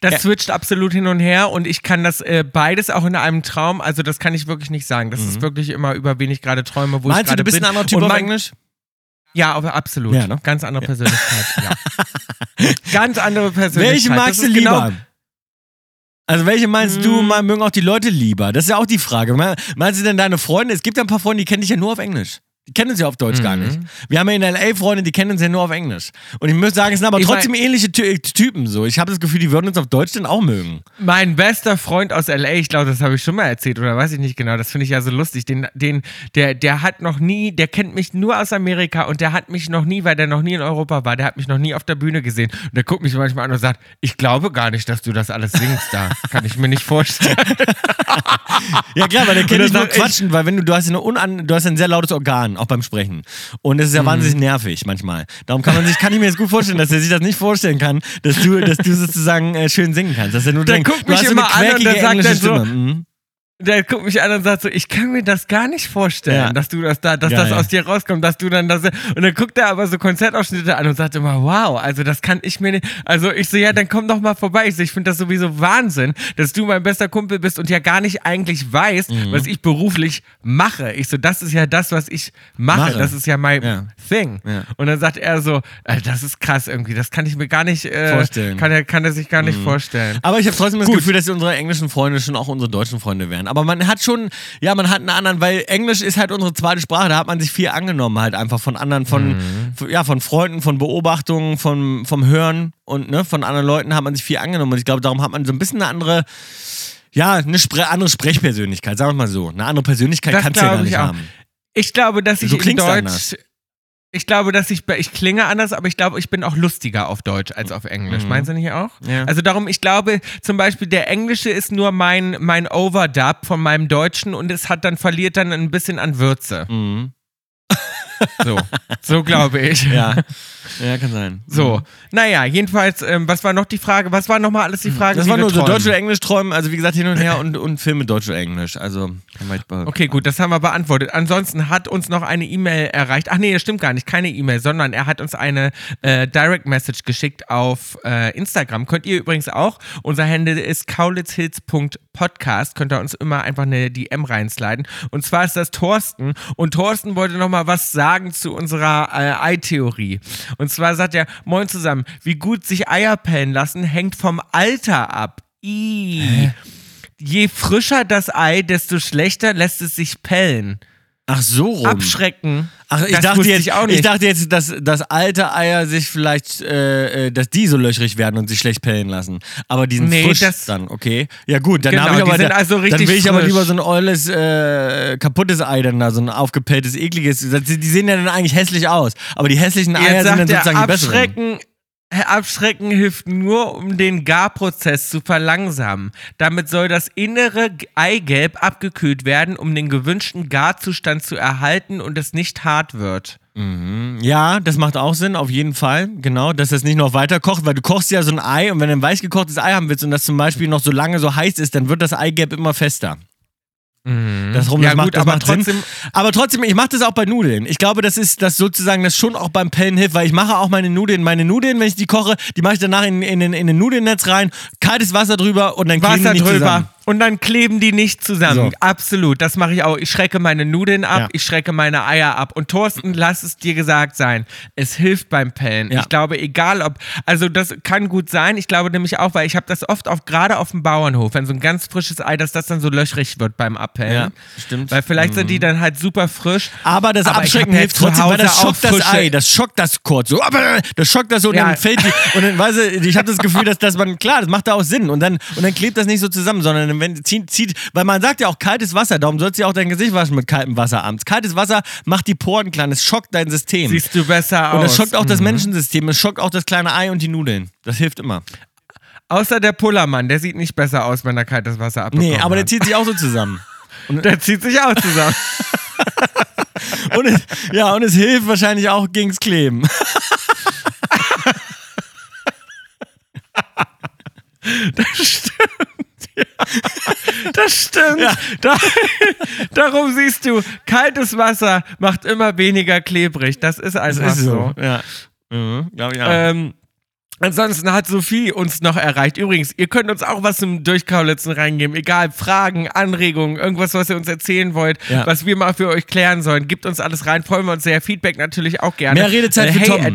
Das switcht absolut hin und her und ich kann das äh, beides auch in einem Traum, also das kann ich wirklich nicht sagen. Das ist wirklich immer über wen ich gerade träume, wo
Mhm. Meinst
ich
du,
gerade
du bist
bin.
ein anderer Typ auf Englisch?
Ja, aber absolut.
Ja, ne?
Ganz andere Persönlichkeit. ja. Ganz andere Persönlichkeit.
Welche magst du
ist genau-
lieber? Also welche meinst du,
Mm.
mal mögen auch die Leute lieber? Das ist ja auch die Frage. Me- Meinst du denn deine Freunde? Es gibt ja ein paar Freunde, die kennen dich ja nur auf Englisch. Die kennen ja auf Deutsch gar
Mhm.
nicht. Wir haben ja in L.A. Freunde, die kennen uns ja nur auf Englisch. Und ich muss sagen, es sind aber
Ich
trotzdem ähnliche Ty Typen so. Ich habe das Gefühl, die würden uns auf Deutsch dann auch mögen.
Mein bester Freund aus LA, ich glaube, das habe ich schon mal erzählt oder weiß ich nicht genau, das finde ich ja so lustig. Den, den, der, der hat noch nie, der kennt mich nur aus Amerika und der hat mich noch nie, weil der noch nie in Europa war, der hat mich noch nie auf der Bühne gesehen. Und der guckt mich manchmal an und sagt, ich glaube gar nicht, dass du das alles singst da. Kann ich mir nicht vorstellen.
Ja klar, weil der kennt dich nur quatschen, weil wenn du, du hast ja eine unan, du hast ja ein sehr lautes Organ, auch beim Sprechen. Und es ist ja
Mhm.
wahnsinnig nervig manchmal. Darum kann man sich, kann ich mir jetzt gut vorstellen, dass er sich das nicht vorstellen kann, dass du, dass du sozusagen äh, schön singen kannst. Dass er nur
Der
denkt,
guckt mich immer an und der sagt dann so-
Stimme. Mhm.
Der guckt mich an und sagt so, ich kann mir das gar nicht vorstellen,
Ja.
dass du das da, dass das
Geil.
aus dir rauskommt, dass du dann das. Und dann guckt er aber so Konzertausschnitte an und sagt immer, wow, also das kann ich mir nicht. Also ich so, ja, dann komm doch mal vorbei. Ich so, ich finde das sowieso Wahnsinn, dass du mein bester Kumpel bist und ja gar nicht eigentlich weißt,
Mhm.
was ich beruflich mache. Ich so, das ist ja das, was ich mache.
Mache.
Das ist ja mein
Ja.
Thing.
Ja.
Und dann sagt er so, äh, das ist krass irgendwie, das kann ich mir gar nicht äh,
Vorstellen. Mhm.
Kann er, kann er sich gar nicht vorstellen.
Aber ich habe trotzdem das
Gut.
Gefühl, dass unsere englischen Freunde schon auch unsere deutschen Freunde wären. Aber man hat schon, ja, man hat einen anderen, weil Englisch ist halt unsere zweite Sprache. Da hat man sich viel angenommen, halt einfach von anderen, von, von- ja, von Freunden, von Beobachtungen, von, vom Hören und ne, von anderen Leuten hat man sich viel angenommen. Und ich glaube, darum hat man so ein bisschen eine andere, ja, eine Spre andere Sprechpersönlichkeit, sagen wir mal so. Eine andere Persönlichkeit
Das
kannst du ja gar nicht
auch.
haben.
Ich glaube, dass ich
Du
in Deutsch.
anders.
Ich glaube, dass ich, ich klinge anders, aber ich glaube, ich bin auch lustiger auf Deutsch als auf Englisch. Meinst du nicht auch?
Mhm. Ja.
Also darum, ich glaube, zum Beispiel der Englische ist nur mein, mein Overdub von meinem Deutschen und es hat dann, verliert dann ein bisschen an Würze. So, so glaube ich.
Mhm. Ja. ja, kann sein.
So, naja, jedenfalls, ähm, was war noch die Frage? Was war nochmal alles die Frage?
Das war nur so? Deutsch oder Englisch träumen, also wie gesagt hin und her und, und Filme Deutsch oder Englisch. Also kann man behalten.
Okay, gut, das haben wir beantwortet. Ansonsten hat uns noch eine E-Mail erreicht. Ach nee, das stimmt gar nicht, keine E-Mail, sondern er hat uns eine äh, Direct Message geschickt auf äh, Instagram. Könnt ihr übrigens auch. Unser Handle ist kaulitzhits.podcast. Könnt ihr uns immer einfach eine DM reinsliden. Und zwar ist das Thorsten. Und Thorsten wollte noch mal was sagen zu unserer äh, Ei-Theorie. Und zwar sagt er, moin zusammen, wie gut sich Eier pellen lassen, hängt vom Alter ab. I. Je frischer das Ei, desto schlechter lässt es sich pellen.
Ach so rum.
Abschrecken.
Ach, ich
das
dachte jetzt,
ich auch nicht.
dachte jetzt, dass, dass alte Eier sich vielleicht, äh, äh, dass die so löchrig werden und sich schlecht pellen lassen. Aber die sind
Nee,
frisch dann, okay? Ja gut, dann
Genau,
habe ich aber, da-
also
dann will ich aber
frisch.
lieber so ein olles, äh, kaputtes Ei dann da, so ein aufgepelltes, ekliges. Die sehen ja dann eigentlich hässlich aus. Aber die hässlichen Eier
Jetzt
sind dann sozusagen die besseren.
abschrecken, abschrecken hilft nur, um den Garprozess zu verlangsamen. Damit soll das innere Eigelb abgekühlt werden, um den gewünschten Garzustand zu erhalten und es nicht hart wird.
Ja, das macht auch Sinn, auf jeden Fall. Genau, dass das nicht noch weiter kocht, weil du kochst ja so ein Ei und wenn du ein weich gekochtes Ei haben willst und das zum Beispiel noch so lange so heiß ist, dann wird das Eigelb immer fester. Das rum,
Ja,
das macht,
gut,
das
aber trotzdem-
Sinn. Aber trotzdem, ich mache das auch bei Nudeln. Ich glaube, das ist das sozusagen, das schon auch beim Pellen hilft, weil ich mache auch meine Nudeln, meine Nudeln, wenn ich die koche, die mache ich danach in, in, in, in den Nudelnetz rein, kaltes Wasser drüber und dann
Wasser drüber.
zusammen.
Und dann kleben die nicht zusammen.
So.
Absolut. Das mache ich auch. Ich schrecke meine Nudeln ab,
Ja.
ich schrecke meine Eier ab. Und Thorsten, lass es dir gesagt sein. Es hilft beim Pellen.
Ja.
Ich glaube, egal ob, also das kann gut sein. Ich glaube nämlich auch, weil ich habe das oft auch gerade auf dem Bauernhof, wenn so ein ganz frisches Ei, dass das dann so löchrig wird beim Abpellen.
Ja, stimmt.
Weil vielleicht sind die dann halt super frisch.
Aber das
Aber ich
Abschrecken hilft
zu
trotzdem, weil das schockt das Ei, das schockt das kurz. So, das schockt das so und dann fällt die. Und dann, weißt du, ich habe das Gefühl, dass, dass man, klar, das macht da auch Sinn. Und dann, und dann klebt das nicht so zusammen, sondern wenn zieht, zieht, weil man sagt ja auch kaltes Wasser, darum sollst du ja auch dein Gesicht waschen mit kaltem Wasser abends. Kaltes Wasser macht die Poren klein, es schockt dein System.
Siehst du besser aus.
und das schockt auch
Mhm.
das Menschensystem, es schockt auch das kleine Ei und die Nudeln. Das hilft immer.
Außer der Pullermann, der sieht nicht besser aus, wenn er kaltes Wasser abbekommt.
Nee, aber der zieht sich auch so zusammen.
der zieht sich auch zusammen.
Und es, ja, und es hilft wahrscheinlich auch gegens Kleben.
Das stimmt. Da, darum siehst du, kaltes Wasser macht immer weniger klebrig. Das ist einfach
Das ist
so.
so. Ja. Mhm, ich auch.
Ähm, ansonsten hat Sophie uns noch erreicht. Übrigens, ihr könnt uns auch was zum Durchkaulitzen reingeben. Egal, Fragen, Anregungen, irgendwas, was ihr uns erzählen wollt,
Ja.
was wir mal für euch klären sollen. Gebt uns alles rein. Freuen wir uns sehr. Feedback natürlich auch gerne.
Mehr Redezeit
Äh,
für
hey
Tom.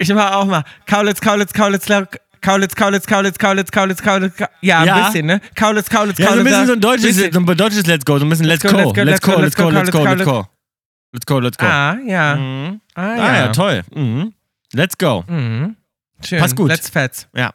Ich mach auch mal. Kaulitz, Kaulitz, Kaulitz, Kaulitz, Kaulitz, Kaulitz, Kaulitz, Kaulitz, Kaulitz, Ka- ja, ein bisschen, ne? Kaulitz, Kaulitz,
Ja, so ein
Kaulitz.
bisschen so ein deutsches, so ein deutsches Let's Go, so ein bisschen Let's
go, let's go,
Let's go, Let's go, Let's go, Let's go. Let's go, let's go.
Ah, ja.
Mhm.
Ah,
Ah
ja.
toll. Mhm. Let's go.
Mhm. Schön.
Passt gut.
Let's fetz.
Ja.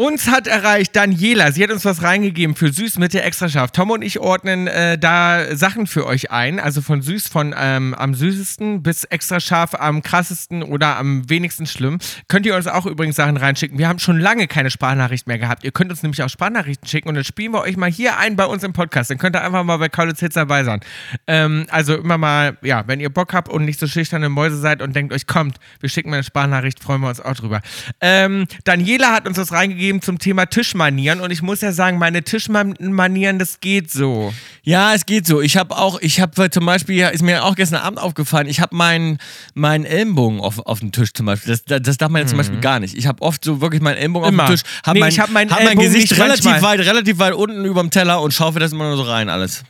Uns hat erreicht Daniela. Sie hat uns was reingegeben für süß mit der Extraschaft. Tom und ich ordnen äh, da Sachen für euch ein. Also von süß, von ähm, am süßesten bis extra scharf am krassesten oder am wenigsten schlimm. Könnt ihr uns auch übrigens Sachen reinschicken. Wir haben schon lange keine Sprachnachricht mehr gehabt. Ihr könnt uns nämlich auch Sprachnachrichten schicken und dann spielen wir euch mal hier ein bei uns im Podcast. Dann könnt ihr einfach mal bei Kaulitz Hits dabei sein. Ähm, also immer mal, ja, wenn ihr Bock habt und nicht so schüchterne Mäuse seid und denkt euch, kommt, wir schicken mal eine Sprachnachricht, freuen wir uns auch drüber. Ähm, Daniela hat uns was reingegeben zum Thema Tischmanieren und ich muss ja sagen, meine Tischmanieren, das geht so.
Ja, es geht so. Ich habe auch, ich habe zum Beispiel, ist mir auch gestern Abend aufgefallen, ich habe meinen meinen Ellenbogen auf, auf dem Tisch zum Beispiel. Das, das, das darf man ja zum Beispiel gar nicht. Ich habe oft so wirklich meinen Ellenbogen
Immer.
auf dem Tisch, habe
Nee,
mein,
ich hab meinen
hab mein Gesicht relativ
manchmal.
weit, relativ weit unten über dem Teller und schaufel das immer nur so rein alles.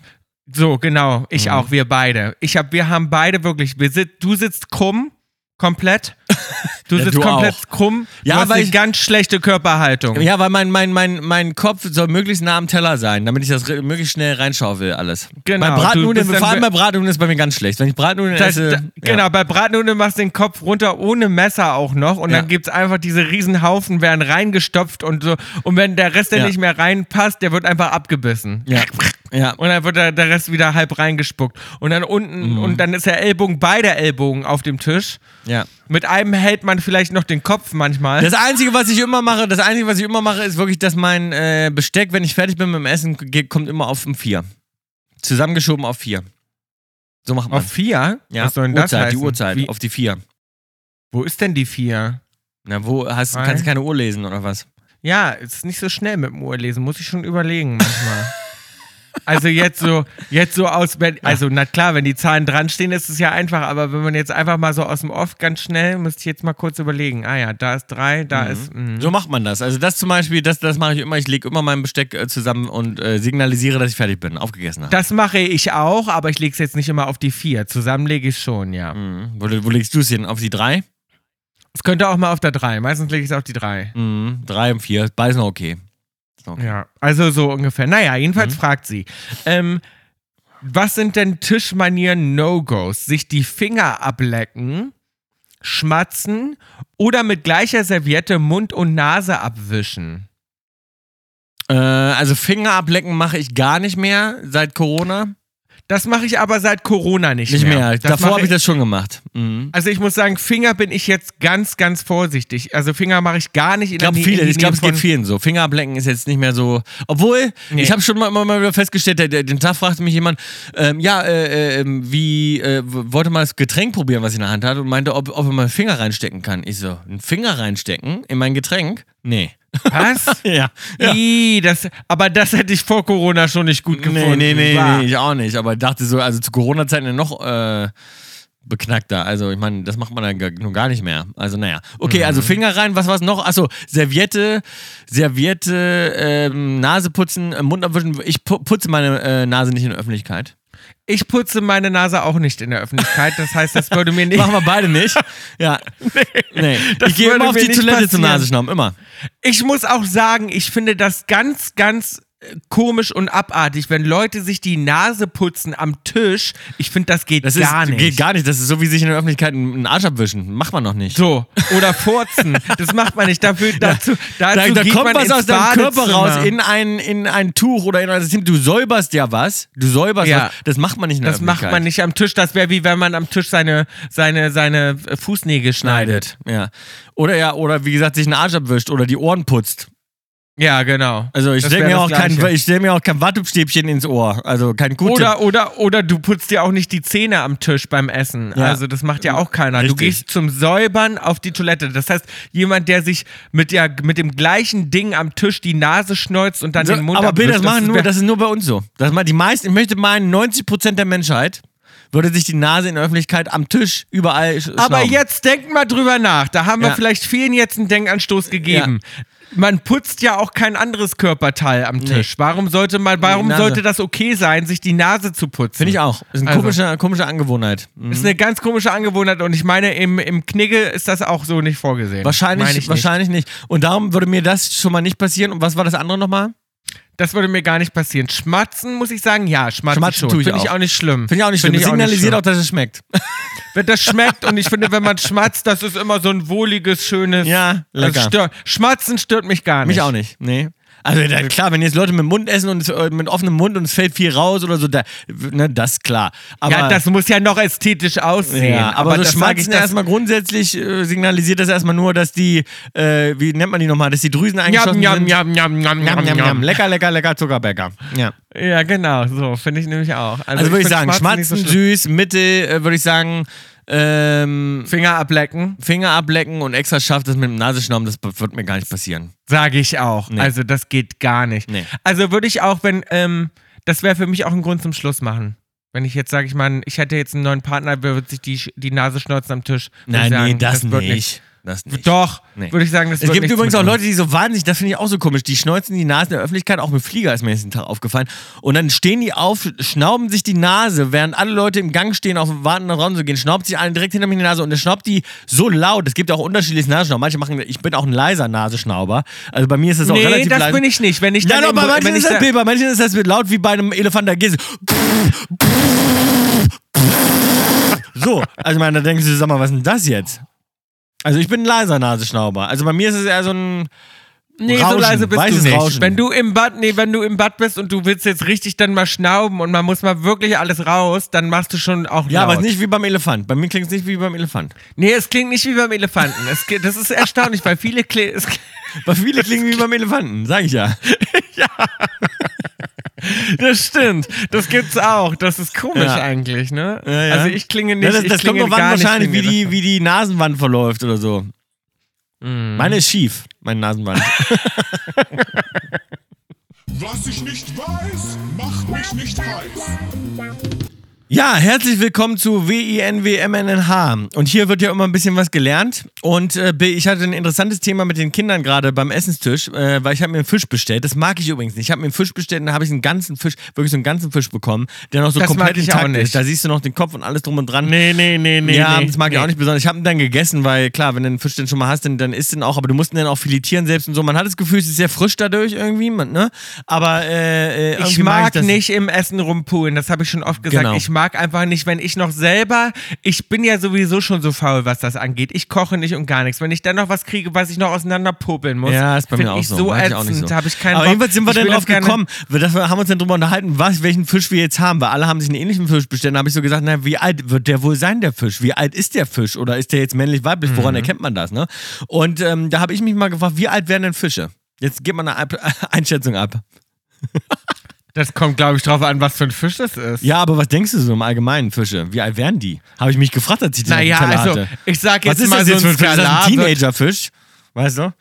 So, genau. Ich
Mhm.
auch, wir beide. Ich hab, wir haben beide wirklich, wir sit, du sitzt krumm, komplett. Du
Ja,
sitzt
du
komplett
auch.
krumm.
Ja,
du hast
weil
eine
ich-
ganz schlechte Körperhaltung.
Ja, weil mein, mein, mein, mein Kopf soll möglichst nah am Teller sein, damit ich das möglichst schnell reinschaufel alles.
Genau,
Bei Bratnudeln, vor allem bei Bratnudeln ist bei mir ganz schlecht. Wenn ich Bratnudeln
Das,
esse.
da,
ja.
Genau, bei Bratnudeln machst du den Kopf runter ohne Messer auch noch und
Ja.
dann gibt's einfach diese riesen Haufen, werden reingestopft und so. Und wenn der Rest dann
Ja.
nicht mehr reinpasst, der wird einfach abgebissen.
Ja. ja.
Und dann wird der, der Rest wieder halb reingespuckt. Und dann unten,
Mhm.
und dann ist der Ellbogen, beide Ellbogen auf dem Tisch.
ja.
Mit einem hält man vielleicht noch den Kopf manchmal.
Das Einzige, was ich immer mache, das Einzige, was ich immer mache, ist wirklich, dass mein äh, Besteck, wenn ich fertig bin mit dem Essen, kommt immer auf ein vier. Zusammengeschoben auf vier. So macht man.
auf vier?
ja,
Was soll denn das
Uhrzeit,
heißen?
die Uhrzeit,
Wie,
auf die vier.
wo ist denn die vier?
Na, wo hast, kannst du keine Uhr lesen oder was?
Ja, ist nicht so schnell mit dem Uhrlesen, muss ich schon überlegen manchmal. Also jetzt so, jetzt so aus, also na klar, wenn die Zahlen dran stehen, ist es ja einfach, aber wenn man jetzt einfach mal so aus dem Off ganz schnell, müsste ich jetzt mal kurz überlegen. Ah ja, da ist drei, da ist. mhm.
So macht man das. Also das zum Beispiel, das, das mache ich immer. Ich lege immer mein Besteck äh, zusammen und äh, signalisiere, dass ich fertig bin, aufgegessen habe.
Das mache ich auch, aber ich lege es jetzt nicht immer auf die vier. Zusammen lege ich schon, ja.
Mhm. Wo, wo legst du es hin? Auf die drei?
Es könnte auch mal auf der drei. Meistens lege ich es auf die drei.
Mhm. Drei und vier. Beides noch okay. Okay.
Ja, also so ungefähr. Naja,
Mhm.
jedenfalls fragt sie. Ähm, was sind denn Tischmanieren No-Gos? Sich die Finger ablecken, schmatzen oder mit gleicher Serviette Mund und Nase abwischen?
Äh, also Finger ablecken mache ich gar nicht mehr seit Corona.
Das mache ich aber seit Corona nicht,
Nicht mehr.
Das
Davor habe ich das schon gemacht. Mhm.
Also ich muss sagen, Finger bin ich jetzt ganz, ganz vorsichtig. Also Finger mache ich gar nicht in
Ich glaube,
der
viele,
in
ich glaube, es geht vielen so. Finger ablecken ist jetzt nicht mehr so. Obwohl,
Nee.
ich habe schon mal, immer mal wieder festgestellt, der, der, den Tag fragte mich jemand, ähm, ja, äh, äh, ähm, wie, äh, wollte mal das Getränk probieren, was ich in der Hand hatte und meinte, ob, ob er mal einen Finger reinstecken kann. Ich so, einen Finger reinstecken in mein Getränk? Nee.
Was?
ja. ja.
Ih, das, aber das hätte ich vor Corona schon nicht gut gefunden.
Nee, nee, nee, nee, ich auch nicht. Aber ich dachte so, also zu Corona-Zeiten noch äh, beknackter. Also, ich meine, das macht man dann nun gar nicht mehr. Also, naja. Okay,
Mhm.
also Finger rein, was war's noch? Achso, Serviette, Serviette, ähm, Nase putzen, äh, Mund abwischen. Ich pu putze meine äh, Nase nicht in der Öffentlichkeit.
Ich putze meine Nase auch nicht in der Öffentlichkeit. Das heißt, das würde mir nicht.
Machen wir beide nicht. Ja. Nee.
das
Ich gehe immer auf die Toilette zum
passieren.
Nasenschnappen, immer.
Ich muss auch sagen, ich finde das ganz, ganz komisch und abartig, wenn Leute sich die Nase putzen am Tisch. Ich finde, das geht
Das ist,
gar nicht.
geht gar nicht. Das ist so wie sich in der Öffentlichkeit einen Arsch abwischen. Macht man noch nicht.
so, oder furzen. Das macht man nicht. Dafür, dazu, dazu
Da, da kommt was
ins
aus deinem Körper raus in ein, in ein Tuch oder in ein System. Du säuberst ja was. Du säuberst
Ja.
was. Das macht man nicht in der
Das macht man nicht am Tisch. Das wäre wie wenn man am Tisch seine, seine, seine Fußnägel schneidet.
Ja. Oder ja, oder wie gesagt, sich einen Arsch abwischt oder die Ohren putzt.
Ja, genau.
Also ich
Das
stelle mir,
das
auch kein- ich stell mir auch kein Wattestäbchen ins Ohr. Also kein gutes.
Oder, oder, oder du putzt dir auch nicht die Zähne am Tisch beim Essen.
Ja.
Also das macht ja auch keiner. Du
Richtig.
gehst zum Säubern auf die Toilette. Das heißt, jemand, der sich mit, der, mit dem gleichen Ding am Tisch die Nase schneuzt und dann
so,
den Mund
aber Bill, das, machen nur,
wär-
das ist nur bei uns so. Das mal die meisten, ich möchte meinen, 90% der Menschheit würde sich die Nase in der Öffentlichkeit am Tisch überall sch
Aber
schnauben.
jetzt denkt mal drüber nach. Da haben wir
Ja.
vielleicht vielen jetzt einen Denkanstoß gegeben. Man putzt ja auch kein anderes Körperteil am Tisch. Warum sollte man, warum sollte das okay sein, sich die Nase zu putzen?
Finde ich auch. Ist eine
Also.
komische, komische Angewohnheit. Mhm.
Ist eine ganz komische Angewohnheit und ich meine, im, im Knigge ist das auch so nicht vorgesehen.
Wahrscheinlich,
nicht.
wahrscheinlich nicht. Und darum würde mir das schon mal nicht passieren. Und was war das andere nochmal?
Das würde mir gar nicht passieren. Schmatzen muss ich sagen, ja, schmatzen,
Schmatzen
schon.
tue ich
Finde ich
auch.
auch nicht schlimm.
Finde ich auch nicht schlimm. Das
ich auch nicht
signalisiert
schlimm.
auch, dass es schmeckt.
Wenn das schmeckt und ich finde, wenn man schmatzt, das ist immer so ein wohliges, schönes.
Ja, lecker.
Stört, Schmatzen stört mich gar nicht.
Mich auch nicht, nee. Also da, klar, wenn jetzt Leute mit dem Mund essen und es, äh, mit offenem Mund und es fällt viel raus oder so, da, ne, das ist klar. Aber,
ja, das muss ja noch ästhetisch aussehen.
ja, aber, so
das mag ich
Schmatzen erstmal grundsätzlich äh, signalisiert das erstmal nur, dass die, äh, wie nennt man die nochmal, dass die Drüsen eingeschossen
njam,
sind.
njam, njam, njam,
Njam, njam,
njam,
njam. Lecker, lecker, lecker Zuckerbäcker. Ja.
Ja, genau, so finde ich nämlich auch.
Also, würde ich
find
sagen,
Schmatzen so
süß, Mitte äh, würde ich sagen, ähm,
Finger ablecken,
Finger ablecken und extra scharf das mit dem Nasenschnauben, das wird mir gar nicht passieren.
sage ich auch.
Nee.
Also das geht gar nicht.
Nee.
Also würde ich auch, wenn, ähm, das wäre für mich auch ein Grund zum Schluss machen. Wenn ich jetzt sage, ich meine, ich hätte jetzt einen neuen Partner, wird sich die, die Nase schnauzen am Tisch. Würde
Nein,
sagen,
nee, das,
wird
nicht. Das nicht.
Doch,
Nee.
würde ich sagen, das
Es gibt übrigens auch. Leute, die so wahnsinnig, das finde ich auch so komisch, die schneuzen die Nase in der Öffentlichkeit, auch mit Flieger ist mir jetzt den Tag aufgefallen. Und dann stehen die auf, schnauben sich die Nase, während alle Leute im Gang stehen, auf dem wartenden Raum zu gehen, schnaubt sich einen direkt hinter mir in die Nase und der schnaubt die so laut. Es gibt ja auch unterschiedliche Nasenschnauben. Manche machen, ich bin auch ein leiser Nasenschnauber. Also bei mir ist das auch
Nee,
relativ
das
leise.
bin ich nicht. Wenn ich
Ja,
dann
doch,
im-
bei manchen
wenn
ist
ich
das bei manchen ist das laut wie bei einem Elefant, da geht So, also ich meine, da denkst du, sag mal, was ist denn das jetzt? Also ich bin ein leiser Nasenschnauber. Also bei mir ist es eher so ein
Nee, so
Rauschen,
leise bist du nicht.
Rauschen.
Wenn du im Bad, nee, wenn du im Bad bist und du willst jetzt richtig dann mal schnauben und man muss mal wirklich alles raus, dann machst du schon auch
Ja,
laut.
aber nicht wie beim Elefant. Bei mir klingt es nicht wie beim Elefant.
Nee, es klingt nicht wie beim Elefanten. Es, das ist erstaunlich, weil viele kli- es,
Bei viele klingen wie beim Elefanten, sag ich ja.
Das stimmt. Das gibt's auch. Das ist komisch
Ja.
eigentlich, ne?
Ja, ja.
Also ich klinge nicht.
Ja, das das kommt
klinge gar nicht
wahrscheinlich, wie die, wie die Nasenwand verläuft oder so.
Mhm.
Meine ist schief, meine Nasenwand.
Was ich nicht weiß, macht mich nicht heiß.
Ja, herzlich willkommen zu WINWMNH. Und hier wird ja immer ein bisschen was gelernt. Und äh, ich hatte ein interessantes Thema mit den Kindern gerade beim Essenstisch, äh, weil ich habe mir einen Fisch bestellt. Das mag ich übrigens nicht. Ich habe mir einen Fisch bestellt und da habe ich einen ganzen Fisch, wirklich so einen ganzen Fisch bekommen, der noch so
Das
komplett
mag ich auch
intakt ist. Da siehst du noch den Kopf und alles drum und dran.
Nee, nee, nee, nee.
ja,
nee,
das mag
nee.
ich auch nicht besonders. Ich habe ihn dann gegessen, weil klar, wenn du einen Fisch denn schon mal hast, dann, dann isst du ihn auch, aber du musst ihn dann auch filetieren selbst und so. Man hat das Gefühl, es ist sehr frisch dadurch irgendwie, ne? Aber äh, äh,
Ich
irgendwie
mag
das
nicht im Essen rumpulen, das habe ich schon oft gesagt.
Genau.
Ich mag einfach nicht, wenn ich noch selber, ich bin ja sowieso schon so faul, was das angeht. Ich koche nicht und gar nichts. Wenn ich dann noch was kriege, was ich noch auseinanderpopeln muss,
Ja, ist bei mir auch
ich
so.
so
Mag ich auch nicht
ätzend,
so.
habe ich keinen
Aber
Bock.
jedenfalls sind wir dann drauf gekommen. Wir haben uns dann drüber unterhalten, was, welchen Fisch wir jetzt haben, weil alle haben sich einen ähnlichen Fisch bestellt. Da habe ich so gesagt, na, wie alt wird der wohl sein, der Fisch? Wie alt ist der Fisch? Oder ist der jetzt männlich, weiblich?
Mhm.
Woran erkennt man das, ne? Und ähm, da habe ich mich mal gefragt, wie alt werden denn Fische? Jetzt gib mal eine Einschätzung ab.
Das kommt, glaube ich, drauf an, was für ein Fisch das ist.
Ja, aber was denkst du so im Allgemeinen, Fische? Wie alt werden die? Habe ich mich gefragt, als ich den
Naja,
auf dem Teller
also,
hatte.
ich sag
Was
jetzt
ist
mal
das
so
jetzt für
ein Skalar.
ein Teenagerfisch? Weißt du?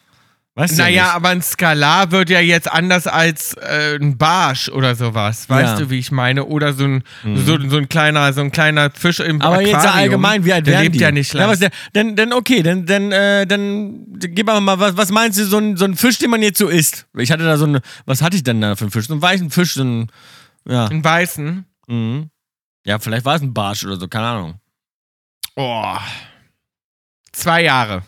Weißt
Naja,
nicht.
aber ein Skalar wird ja jetzt anders als äh, ein Barsch oder sowas. Weißt
Ja. Mhm.
du, wie ich meine? Oder so ein, so, so ein kleiner, so ein kleiner Fisch im
Aber
Aquarium.
jetzt allgemein, wie alt
der lebt
die?
ja nicht
Ja,
lang.
was der, denn, denn okay, dann, dann, äh, dann gib aber mal, was, was meinst du, so ein, so ein Fisch, den man jetzt so isst? Ich hatte da so eine, was hatte ich denn da für einen Fisch? So einen weichen Fisch, so ein, ja,
Einen weißen.
mhm. ja, vielleicht war es ein Barsch oder so, keine Ahnung.
Oh. Zwei Jahre.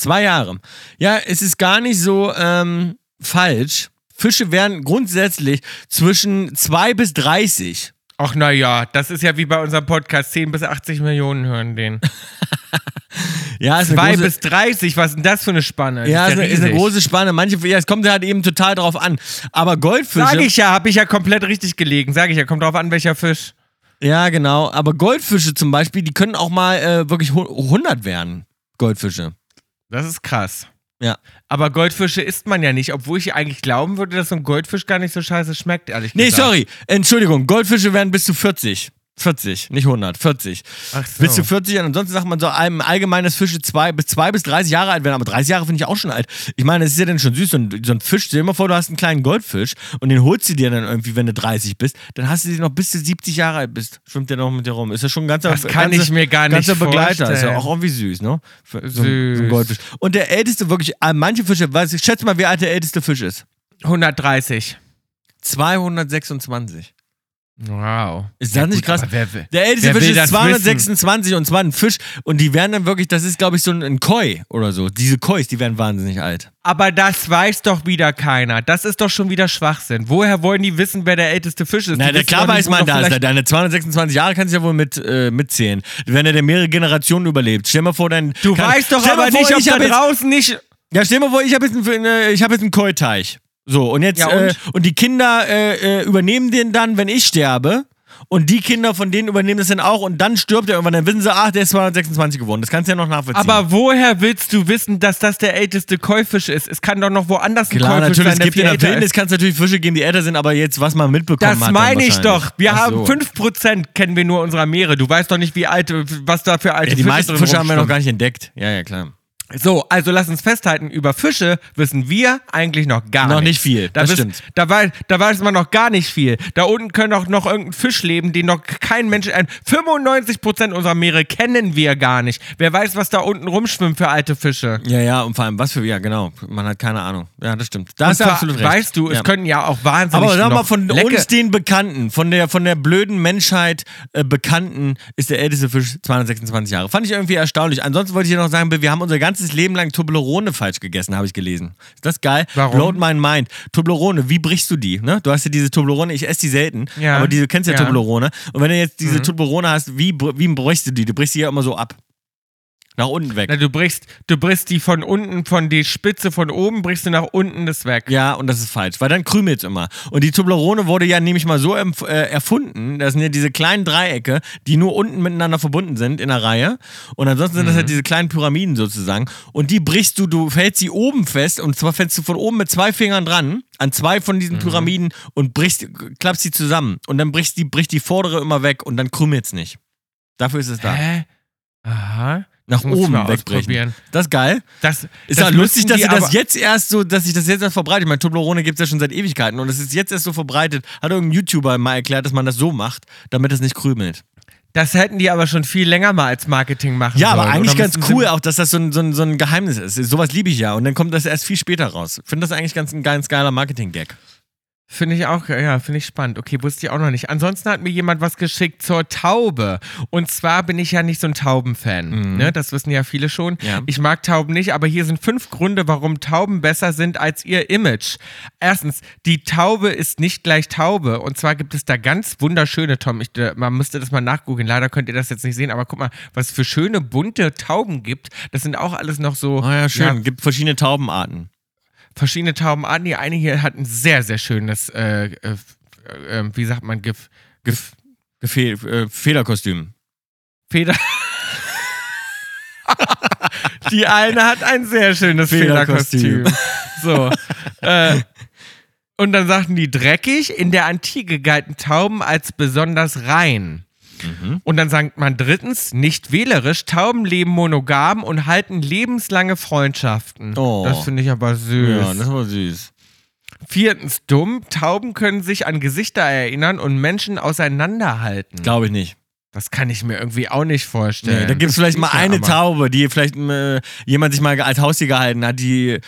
Zwei Jahre. Ja, es ist gar nicht so ähm, falsch. Fische werden grundsätzlich zwischen zwei bis 30.
Ach naja, das ist ja wie bei unserem Podcast. 10 bis 80 Millionen hören den.
Ja, ist eine
2
große,
bis 30, was ist denn das für eine Spanne?
ja, ist eine, ist eine große Spanne. Manche, ja, es kommt halt eben total drauf an. Aber Goldfische.
Sag ich ja, habe ich ja komplett richtig gelegen. Sag ich ja, kommt drauf an, welcher Fisch.
Ja, genau. Aber Goldfische zum Beispiel, die können auch mal äh, wirklich hu- 100 werden. Goldfische.
Das ist krass.
Ja.
Aber Goldfische isst man ja nicht, obwohl ich eigentlich glauben würde, dass so ein Goldfisch gar nicht so scheiße schmeckt, ehrlich
Nee,
gesagt.
sorry. Entschuldigung. Goldfische werden bis zu 40. 40, nicht 100, 40.
Ach so.
Bis zu 40 und ansonsten sagt man so im Allgemeinen, dass Fische zwei, bis 2 bis 30 Jahre alt werden. Aber 30 Jahre finde ich auch schon alt. Ich meine, es ist ja dann schon süß. So ein, so ein Fisch, stell dir mal vor, du hast einen kleinen Goldfisch und den holst du dir dann irgendwie, wenn du 30 bist. Dann hast du den noch bis du 70 Jahre alt bist. Schwimmt der noch mit dir rum. Ist ja schon ein ganzer
Das kann
ganze,
ich mir gar nicht
ganzer Begleiter. Ist ja auch irgendwie süß, ne? So, ein, so
Süß.
ein Goldfisch. Und der älteste, wirklich, äh, manche Fische, weiß ich, schätze mal, wie alt der älteste Fisch ist.
130.
226.
Wow.
Ist das
Ja,
nicht
gut,
krass?
wer
Der älteste Fisch ist
das
226 und zwar ein Fisch und die werden dann wirklich, das ist glaube ich so ein, ein Koi oder so. Diese Kois, die werden wahnsinnig alt.
Aber das weiß doch wieder keiner. Das ist doch schon wieder Schwachsinn. Woher wollen die wissen, wer der älteste Fisch ist?
Na,
Die
der
wissen
klar weiß man
doch
das.
vielleicht-
Deine 226 Jahre kannst du ja wohl mit, äh, mitzählen. Wenn er der mehrere Generationen überlebt. Stell mal vor, dein.
Du
kann-
weißt doch
stell mal
aber
vor,
nicht, ob
ich
da draußen nicht.
Ja, stell mal vor, ich habe jetzt einen, äh, hab jetzt einen Koi-Teich. So, und jetzt,
Ja,
und? Äh, und die Kinder äh, äh, übernehmen den dann, wenn ich sterbe. Und die Kinder von denen übernehmen das dann auch und dann stirbt er irgendwann. Dann wissen sie, ach, der ist 226 geworden. Das kannst du ja noch nachvollziehen.
Aber woher willst du wissen, dass das der älteste Keufisch ist? Es kann doch noch woanders ein
Klar,
Keufisch
natürlich,
sein,
es gibt in der Wildnis kann es natürlich Fische geben, die älter sind, aber jetzt, was man mitbekommen
Das
hat. dann
meine ich doch. Wir
Ach
haben
so.
5% kennen wir nur unserer Meere. Du weißt doch nicht, wie alt, was da für alte
Ja, die
Fische
meisten
drin
Fische haben wir noch gar nicht entdeckt. Ja, ja, klar.
So, also lass uns festhalten, über Fische wissen wir eigentlich noch gar
Noch
nichts.
nicht viel,
Da,
das
wiss-
stimmt.
Da, weiß, da weiß man noch gar nicht viel. Da unten können auch noch irgendein Fisch leben, den noch kein Mensch... Äh, 95% unserer Meere kennen wir gar nicht. Wer weiß, was da unten rumschwimmt für alte Fische.
Ja, ja, und vor allem, was für, ja, genau. Man hat keine Ahnung. Ja, das stimmt. Da hast du absolut recht.
Weißt du,
ja.
es können ja auch wahnsinnig
Aber sag mal,
noch
von
lecke-
uns, den Bekannten, von der, von der blöden Menschheit äh, Bekannten, ist der älteste Fisch 226 Jahre. Fand ich irgendwie erstaunlich. Ansonsten wollte ich dir noch sagen, wir haben unser ganzes Leben lang Toblerone falsch gegessen, habe ich gelesen. Ist das geil?
Warum?
Blowed my mind. Toblerone, wie brichst du die? Ne? Du hast ja diese Toblerone, ich esse die selten,
Ja.
aber die, du kennst ja,
Ja.
Toblerone. Und wenn du jetzt diese
Mhm.
Toblerone hast, wie, wie brichst du die? Du brichst die ja immer so ab. Nach unten weg.
Na, du brichst, du brichst die von unten, von die Spitze von oben, brichst du nach unten das weg.
Ja, und das ist falsch, weil dann krümelt es immer. Und die Toblerone wurde ja nämlich mal so äh, erfunden, das sind ja diese kleinen Dreiecke, die nur unten miteinander verbunden sind in der Reihe. Und ansonsten sind das
Mhm.
halt diese kleinen Pyramiden sozusagen. Und die brichst du, du fällst sie oben fest und zwar fällst du von oben mit zwei Fingern dran an zwei von
Mhm.
diesen Pyramiden und brichst, klappst sie zusammen. Und dann brichst die, bricht die vordere immer weg und dann krümelt es nicht. Dafür ist es da.
Hä? Aha.
Nach oben wegbrechen.
ausprobieren.
Das ist geil.
Das,
Ist
das
ja lustig, dass sie das jetzt erst so, dass sich das jetzt erst verbreitet. Ich meine, Toblerone gibt es ja schon seit Ewigkeiten und es ist jetzt erst so verbreitet. Hat irgendein YouTuber mal erklärt, dass man das so macht, damit es nicht krümelt.
Das hätten die aber schon viel länger mal als Marketing machen
Ja,
sollen.
aber eigentlich ganz cool auch, dass das so ein, so, ein, so ein Geheimnis ist. Sowas liebe ich ja und dann kommt das erst viel später raus. Ich finde das eigentlich ganz ein ganz geiler Marketing-Gag.
Finde ich auch, ja, finde ich spannend. Okay, wusste ich auch noch nicht. Ansonsten hat mir jemand was geschickt zur Taube. Und zwar bin ich ja nicht so ein Taubenfan. Ne? Das wissen ja viele schon.
Mhm. Ja.
Ich mag Tauben nicht, aber hier sind fünf Gründe, warum Tauben besser sind als ihr Image. Erstens, die Taube ist nicht gleich Taube. Und zwar gibt es da ganz wunderschöne, Tom. Ich, äh, man müsste das mal nachgoogeln. Leider könnt ihr das jetzt nicht sehen, aber guck mal, was es für schöne, bunte Tauben gibt. Das sind auch alles noch so.
Ah ja, schön. Gibt verschiedene Taubenarten.
Verschiedene Taubenarten. Die eine hier hat ein sehr, sehr schönes, äh, äh, äh, wie sagt man, Gef
Gef Gefehl, äh, Federkostüm.
Feder. Die eine hat ein sehr schönes
Federkostüm.
Federkostüm. So. äh, und dann sagten die dreckig, in der Antike galten Tauben als besonders rein.
Mhm.
Und dann sagt man drittens, nicht wählerisch, Tauben leben monogam und halten lebenslange Freundschaften.
Oh.
Das finde ich aber süß.
Ja, das war süß.
Viertens, dumm. Tauben können sich an Gesichter erinnern und Menschen auseinanderhalten.
Glaube ich nicht.
Das kann ich mir irgendwie auch nicht vorstellen.
Nee, da gibt es vielleicht mal eine Taube, die vielleicht äh, jemand sich mal als Haustier gehalten hat, die,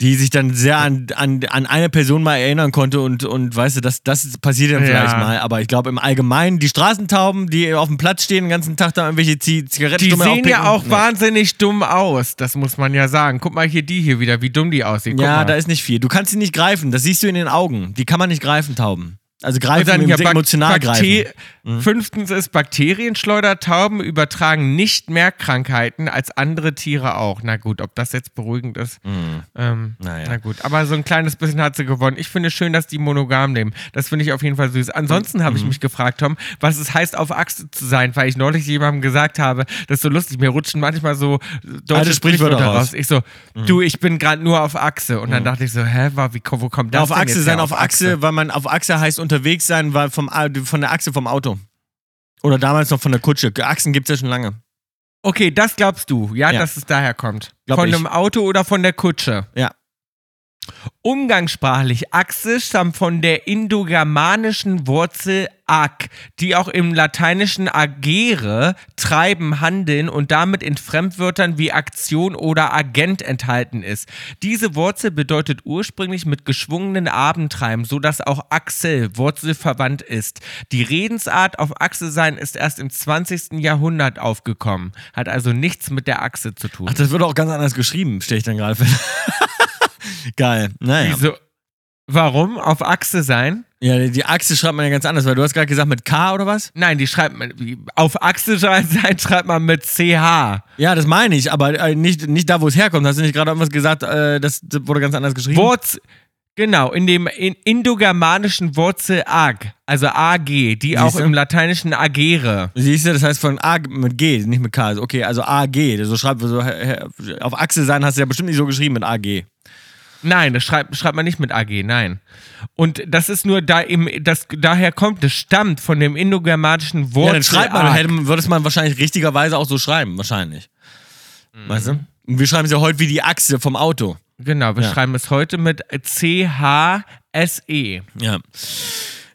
die sich dann sehr an, an, an eine Person mal erinnern konnte und, und weißt du, das, das passiert dann
Ja.
vielleicht mal. Aber ich glaube im Allgemeinen, die Straßentauben, die auf dem Platz stehen den ganzen Tag da irgendwelche Zi- Zigaretten
Die sehen ja auch
Nee.
wahnsinnig dumm aus, das muss man ja sagen. Guck mal hier die hier wieder, wie dumm die aussehen. Guck
Ja,
mal.
da ist nicht viel. Du kannst sie nicht greifen, das siehst du in den Augen. Die kann man nicht greifen, Tauben. Also greifen,
dann
Sinne
Bak-
emotional
Bakte-
greifen. Mhm.
Fünftens ist Bakterienschleudertauben übertragen nicht mehr Krankheiten als andere Tiere auch. Na gut, ob das jetzt beruhigend ist. Ähm,
Mhm. Naja.
Na gut, aber so ein kleines bisschen hat sie gewonnen. Ich finde es schön, dass die monogam leben. Das finde ich auf jeden Fall süß. Ansonsten habe
Mhm.
ich mich gefragt, Tom, was es heißt, auf Achse zu sein, weil ich neulich jemandem gesagt habe, das ist so lustig, mir rutschen manchmal so deutsche
Alte Sprichwörter raus. Mhm.
raus. Ich so, du, ich bin gerade nur auf Achse. Und dann dachte ich so, hä, wie, wo kommt das
Ja, auf Achse
jetzt
sein, auf Achse, weil man auf Achse heißt unterwegs sein, weil vom, von der Achse vom Auto. Oder damals noch von der Kutsche. Achsen gibt es ja schon lange.
Okay, das glaubst du, ja,
Ja.
dass es daher kommt.
Glaub
von
ich.
einem Auto oder von der Kutsche?
Ja.
Umgangssprachlich Achse stammt von der indogermanischen Wurzel ag, die auch im lateinischen agere, treiben, handeln und damit in Fremdwörtern wie Aktion oder Agent enthalten ist. Diese Wurzel bedeutet ursprünglich mit geschwungenen Armen treiben, sodass auch Achsel wurzelverwandt ist. Die Redensart auf Achse sein ist erst im 20. Jahrhundert aufgekommen, hat also nichts mit der Achse zu tun.
Ach, das wird auch ganz anders geschrieben, stelle ich dann gerade fest. Geil. Naja.
Wieso? Warum? Auf Achse sein?
Ja, die- Achse schreibt man ja ganz anders, weil du hast gerade gesagt mit K oder was?
Nein, die schreibt man, auf Achse sein schreibt man mit CH.
Ja, das meine ich, aber äh, nicht, nicht da, wo es herkommt. Hast du nicht gerade irgendwas gesagt, äh, das, wurde ganz anders geschrieben?
Wurz, genau, in dem in indogermanischen Wurzel ag, also AG, die auch
Siehste?
im lateinischen agere.
Siehst du, das heißt von A mit G, nicht mit K. Okay, also AG. So schreibt so, auf Achse sein hast du ja bestimmt nicht so geschrieben mit AG.
Nein, das schreibt, schreibt man nicht mit AG, nein. Und das ist nur da im, das, daher kommt, das stammt von dem indogermanischen Wurzel.
Ja, dann schreibt man, hätte, würde es man wahrscheinlich richtigerweise auch so schreiben, wahrscheinlich.
Mhm.
Weißt du? Und wir schreiben es ja heute wie die Achse vom Auto.
Genau, wir
Ja.
schreiben es heute mit C-H-S-E.
Ja.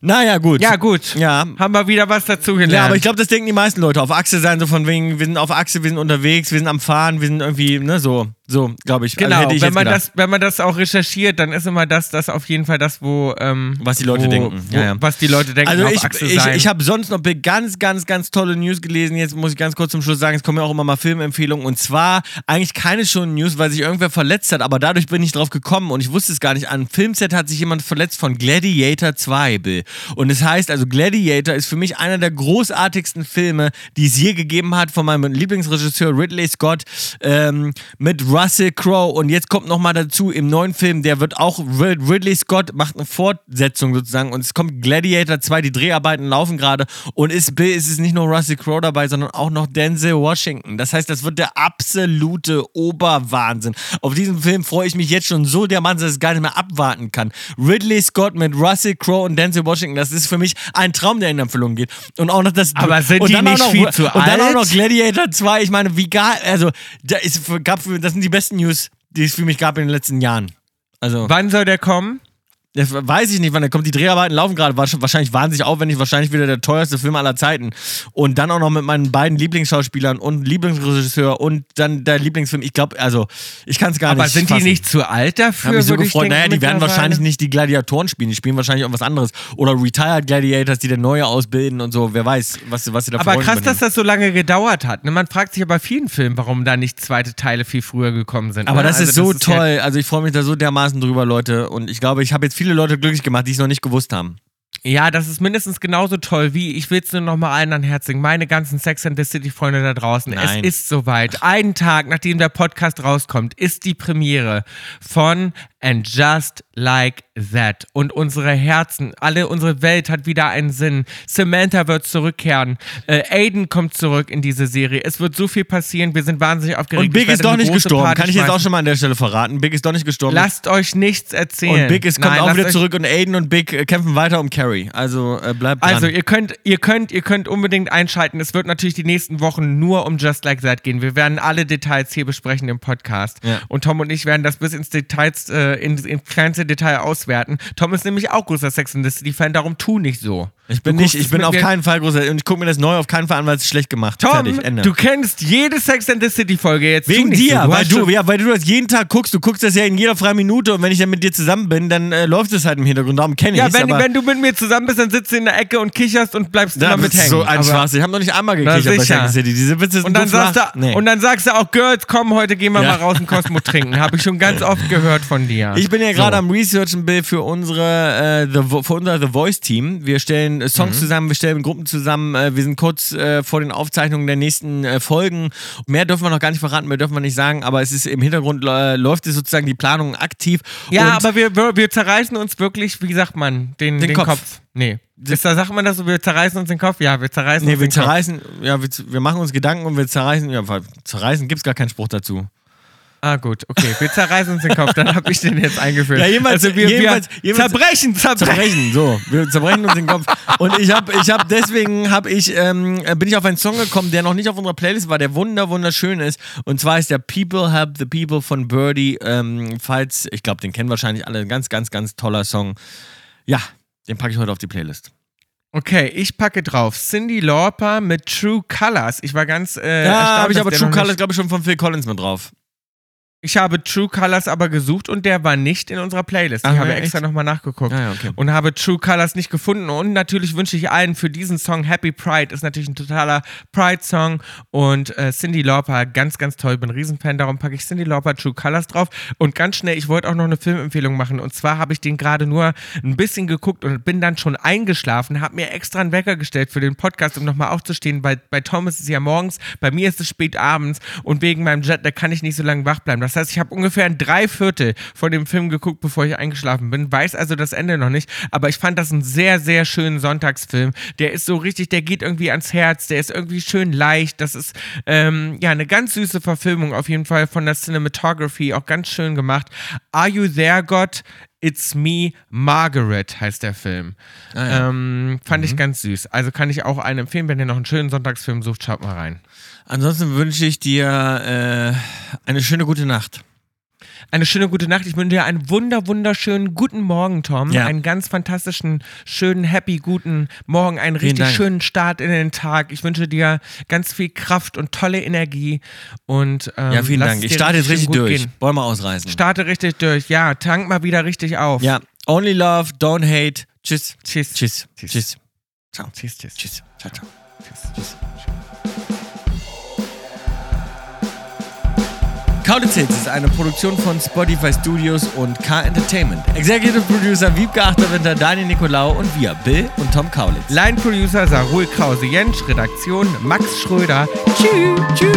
Naja, gut.
Ja, gut.
Ja.
Haben wir wieder was dazu gelernt.
Ja, aber ich glaube, das denken die meisten Leute. Auf Achse sein, so von wegen, wir sind auf Achse, wir sind unterwegs, wir sind am Fahren, wir sind irgendwie, ne, so, so, glaube ich.
Genau,
also ich
wenn, man
gedacht.
das, wenn man das auch recherchiert, dann ist immer das, das auf jeden Fall das, wo. Ähm,
Was die Leute
wo,
denken.
Wo,
Ja, ja.
Was die Leute denken,
Also ich, ich, ich habe sonst noch ganz, ganz, ganz tolle News gelesen. Jetzt muss ich ganz kurz zum Schluss sagen, es kommen ja auch immer mal Filmempfehlungen. Und zwar eigentlich keine schon News, weil sich irgendwer verletzt hat, aber dadurch bin ich drauf gekommen und ich wusste es gar nicht. An Filmset hat sich jemand verletzt von Gladiator 2, Bill. Und es heißt, also Gladiator ist für mich einer der großartigsten Filme, die es je gegeben hat von meinem Lieblingsregisseur Ridley Scott ähm, mit Russell Crowe. Und jetzt kommt noch mal dazu, im neuen Film, der wird auch, Rid- Ridley Scott macht eine Fortsetzung sozusagen und es kommt Gladiator 2, die Dreharbeiten laufen gerade und ist, ist es nicht nur Russell Crowe dabei, sondern auch noch Denzel Washington. Das heißt, das wird der absolute Oberwahnsinn. Auf diesen Film freue ich mich jetzt schon so dermaßen, dass ich es gar nicht mehr abwarten kann. Ridley Scott mit Russell Crowe und Denzel Washington, das ist für mich ein Traum, der in Erfüllung geht. Und auch noch das
Aber sind die nicht
noch,
viel zu
Und dann auch
alt?
noch Gladiator 2, ich meine, wie geil, also da ist, gab, das sind die besten News, die es für mich gab in den letzten Jahren. Also,
Wann soll der kommen?
Das weiß ich nicht, wann der kommt. Die Dreharbeiten laufen gerade, wahrscheinlich wahnsinnig aufwendig, wahrscheinlich wieder der teuerste Film aller Zeiten. Und dann auch noch mit meinen beiden Lieblingsschauspielern und Lieblingsregisseur und dann der Lieblingsfilm. Ich glaube, also, ich kann es gar
Aber
nicht.
sind
fassen.
die nicht zu alt dafür?
habe mich so gefreut.
denken,
naja, die werden wahrscheinlich nicht die Gladiatoren spielen. Die spielen wahrscheinlich irgendwas anderes. Oder Retired Gladiators, die dann neue ausbilden und so. Wer weiß, was, was sie da
Aber krass,
übernehmen.
dass das so lange gedauert hat. ne? Man fragt sich aber vielen Filmen, warum da nicht zweite Teile viel früher gekommen sind.
Aber
ne?
das
Also
ist so
ja-
toll. also ich freue mich da so dermaßen drüber, Leute. Und ich glaube, ich habe jetzt viele Leute glücklich gemacht, die es noch nicht gewusst haben.
Ja, das ist mindestens genauso toll wie, ich will es nur noch mal allen an Herz legen, meine ganzen Sex and the City Freunde da draußen.
Nein.
Es ist soweit. Einen Tag, nachdem der Podcast rauskommt, ist die Premiere von And Just Like That. Und unsere Herzen, alle unsere Welt hat wieder einen Sinn. Samantha wird zurückkehren. Äh, Aiden kommt zurück in diese Serie. Es wird so viel passieren. Wir sind wahnsinnig aufgeregt.
Und Big ist doch nicht gestorben.
Party
Kann ich jetzt auch schon mal an der Stelle verraten. Big ist doch nicht gestorben.
Lasst euch nichts erzählen.
und Big ist, kommt
Nein,
auch wieder zurück und Aiden und Big äh, kämpfen weiter um Carrie. Also äh, bleibt dran.
Also ihr könnt, ihr könnt, ihr könnt unbedingt einschalten. Es wird natürlich die nächsten Wochen nur um Just Like That gehen. Wir werden alle Details hier besprechen im Podcast.
Ja.
Und Tom und ich werden das bis ins Details, äh, in, ins kleinste Detail auswerten. Tom ist nämlich auch großer Sex and the City Fan, darum tu nicht so.
Ich bin nicht, ich bin auf keinen Fall großer. Und ich gucke mir das neu auf keinen Fall an, weil es schlecht gemacht.
Tom,
Fertig, Ende.
du kennst jede Sex and the City Folge jetzt.
Wegen dir,
so.
weil du, ja, weil du das jeden Tag guckst. Du guckst das ja in jeder freien Minute und wenn ich dann mit dir zusammen bin, dann äh, läuft es halt im Hintergrund. Darum kenne ich
ja,
es.
wenn,
aber
wenn du mit mir zusammen bist, dann sitzt du in der Ecke und kicherst und bleibst
da
immer mit
bist
hängen.
so ein Spaß. Ich habe noch nicht einmal gekriegt bei. Sex City. Diese Witze sind
Und dann,
so
sagst du,
Nee.
und dann sagst du auch, Girls, komm, heute gehen wir
Ja.
mal raus und Cosmo trinken. Habe ich schon ganz oft gehört von dir.
Ich bin ja gerade
So.
am Researchen, Bill, für, unsere, äh, The, für unser The Voice-Team. Wir stellen äh, Songs
Mhm.
zusammen, wir stellen Gruppen zusammen. Äh, wir sind kurz äh, vor den Aufzeichnungen der nächsten äh, Folgen. Mehr dürfen wir noch gar nicht verraten, mehr dürfen wir nicht sagen, aber es ist im Hintergrund äh, läuft es sozusagen die Planung aktiv.
Ja, aber wir, wir, wir zerreißen uns wirklich, wie sagt man, den, den,
Kopf.
Kopf. Nee. Ist da, sagt man das so, wir zerreißen uns den Kopf? Ja, wir zerreißen
Nee,
uns
wir
den Kopf.
zerreißen, ja, wir, z- wir machen uns Gedanken und wir zerreißen, ja, zerreißen gibt es gar keinen Spruch dazu.
Ah, gut, okay. Wir zerreißen uns den Kopf, dann habe ich den jetzt eingeführt.
Ja, jedenfalls-
also wir,
jedenfalls-
wir
jedenfalls-
zerbrechen, zerbrechen.
zerbrechen. So, wir zerbrechen uns den Kopf. Und ich habe, ich habe deswegen habe ich, ähm, bin ich auf einen Song gekommen, der noch nicht auf unserer Playlist war, der wunder wunderschön ist. Und zwar ist der People Help the People von Birdie. Ähm, falls, ich glaube, den kennen wahrscheinlich alle. Ein ganz, ganz, ganz toller Song. Ja, den packe ich heute auf die Playlist.
Okay, ich packe drauf Cindy Lauper mit True Colors. Ich war ganz äh,
Ja, habe ich aber True Colors, glaube ich, schon von Phil Collins mit drauf.
Ich habe True Colors aber gesucht und der war nicht in unserer Playlist. Ich
Ach,
habe
ja,
extra nochmal nachgeguckt.
Ah, ja, okay.
Und habe True Colors nicht gefunden. Und natürlich wünsche ich allen für diesen Song Happy Pride. Ist natürlich ein totaler Pride-Song. Und äh, Cindy Lauper, ganz, ganz toll. Bin ein Riesenfan. Darum packe ich Cindy Lauper True Colors drauf. Und ganz schnell, ich wollte auch noch eine Filmempfehlung machen. Und zwar habe ich den gerade nur ein bisschen geguckt und bin dann schon eingeschlafen. Habe mir extra einen Wecker gestellt für den Podcast, um nochmal aufzustehen. Bei, bei Tom ist es ja morgens, bei mir ist es spät abends. Und wegen meinem Jet, da kann ich nicht so lange wach bleiben. Das heißt, ich habe ungefähr ein Dreiviertel von dem Film geguckt, bevor ich eingeschlafen bin. Weiß also das Ende noch nicht. Aber ich fand das einen sehr, sehr schönen Sonntagsfilm. Der ist so richtig, der geht irgendwie ans Herz. Der ist irgendwie schön leicht. Das ist ähm, ja eine ganz süße Verfilmung auf jeden Fall von der Cinematography. Auch ganz schön gemacht. Are You There, God? It's Me, Margaret heißt der Film. ähm, fand ich ganz süß. Also kann ich auch einen empfehlen, wenn ihr noch einen schönen Sonntagsfilm sucht, schaut mal rein.
Ansonsten wünsche ich dir äh, eine schöne gute Nacht.
Eine schöne gute Nacht. Ich wünsche dir einen wunder, wunderschönen guten Morgen, Tom.
Ja.
Einen ganz fantastischen, schönen, happy, guten Morgen. Einen richtig schönen Start in den Tag. Ich wünsche dir ganz viel Kraft und tolle Energie. Und, ähm,
Ja, vielen Dank. Ich starte jetzt richtig durch.
Gehen.
Wollen wir ausreißen?
Starte richtig durch. Ja, tank mal wieder richtig auf.
ja, only love, don't hate. Tschüss.
Tschüss.
Tschüss.
Tschüss.
Tschüss. Ciao.
Tschüss, tschüss.
Tschüss. Ciao, ciao.
tschüss.
Tschüss. Kaulitz ist eine Produktion von Spotify Studios und K Entertainment. Executive Producer Wiebke Achterwinter, Daniel Nicolau und wir, Bill und Tom Kaulitz.
Line Producer Sarul Krause Jensch, Redaktion Max Schröder. Tschüss. Tschüss.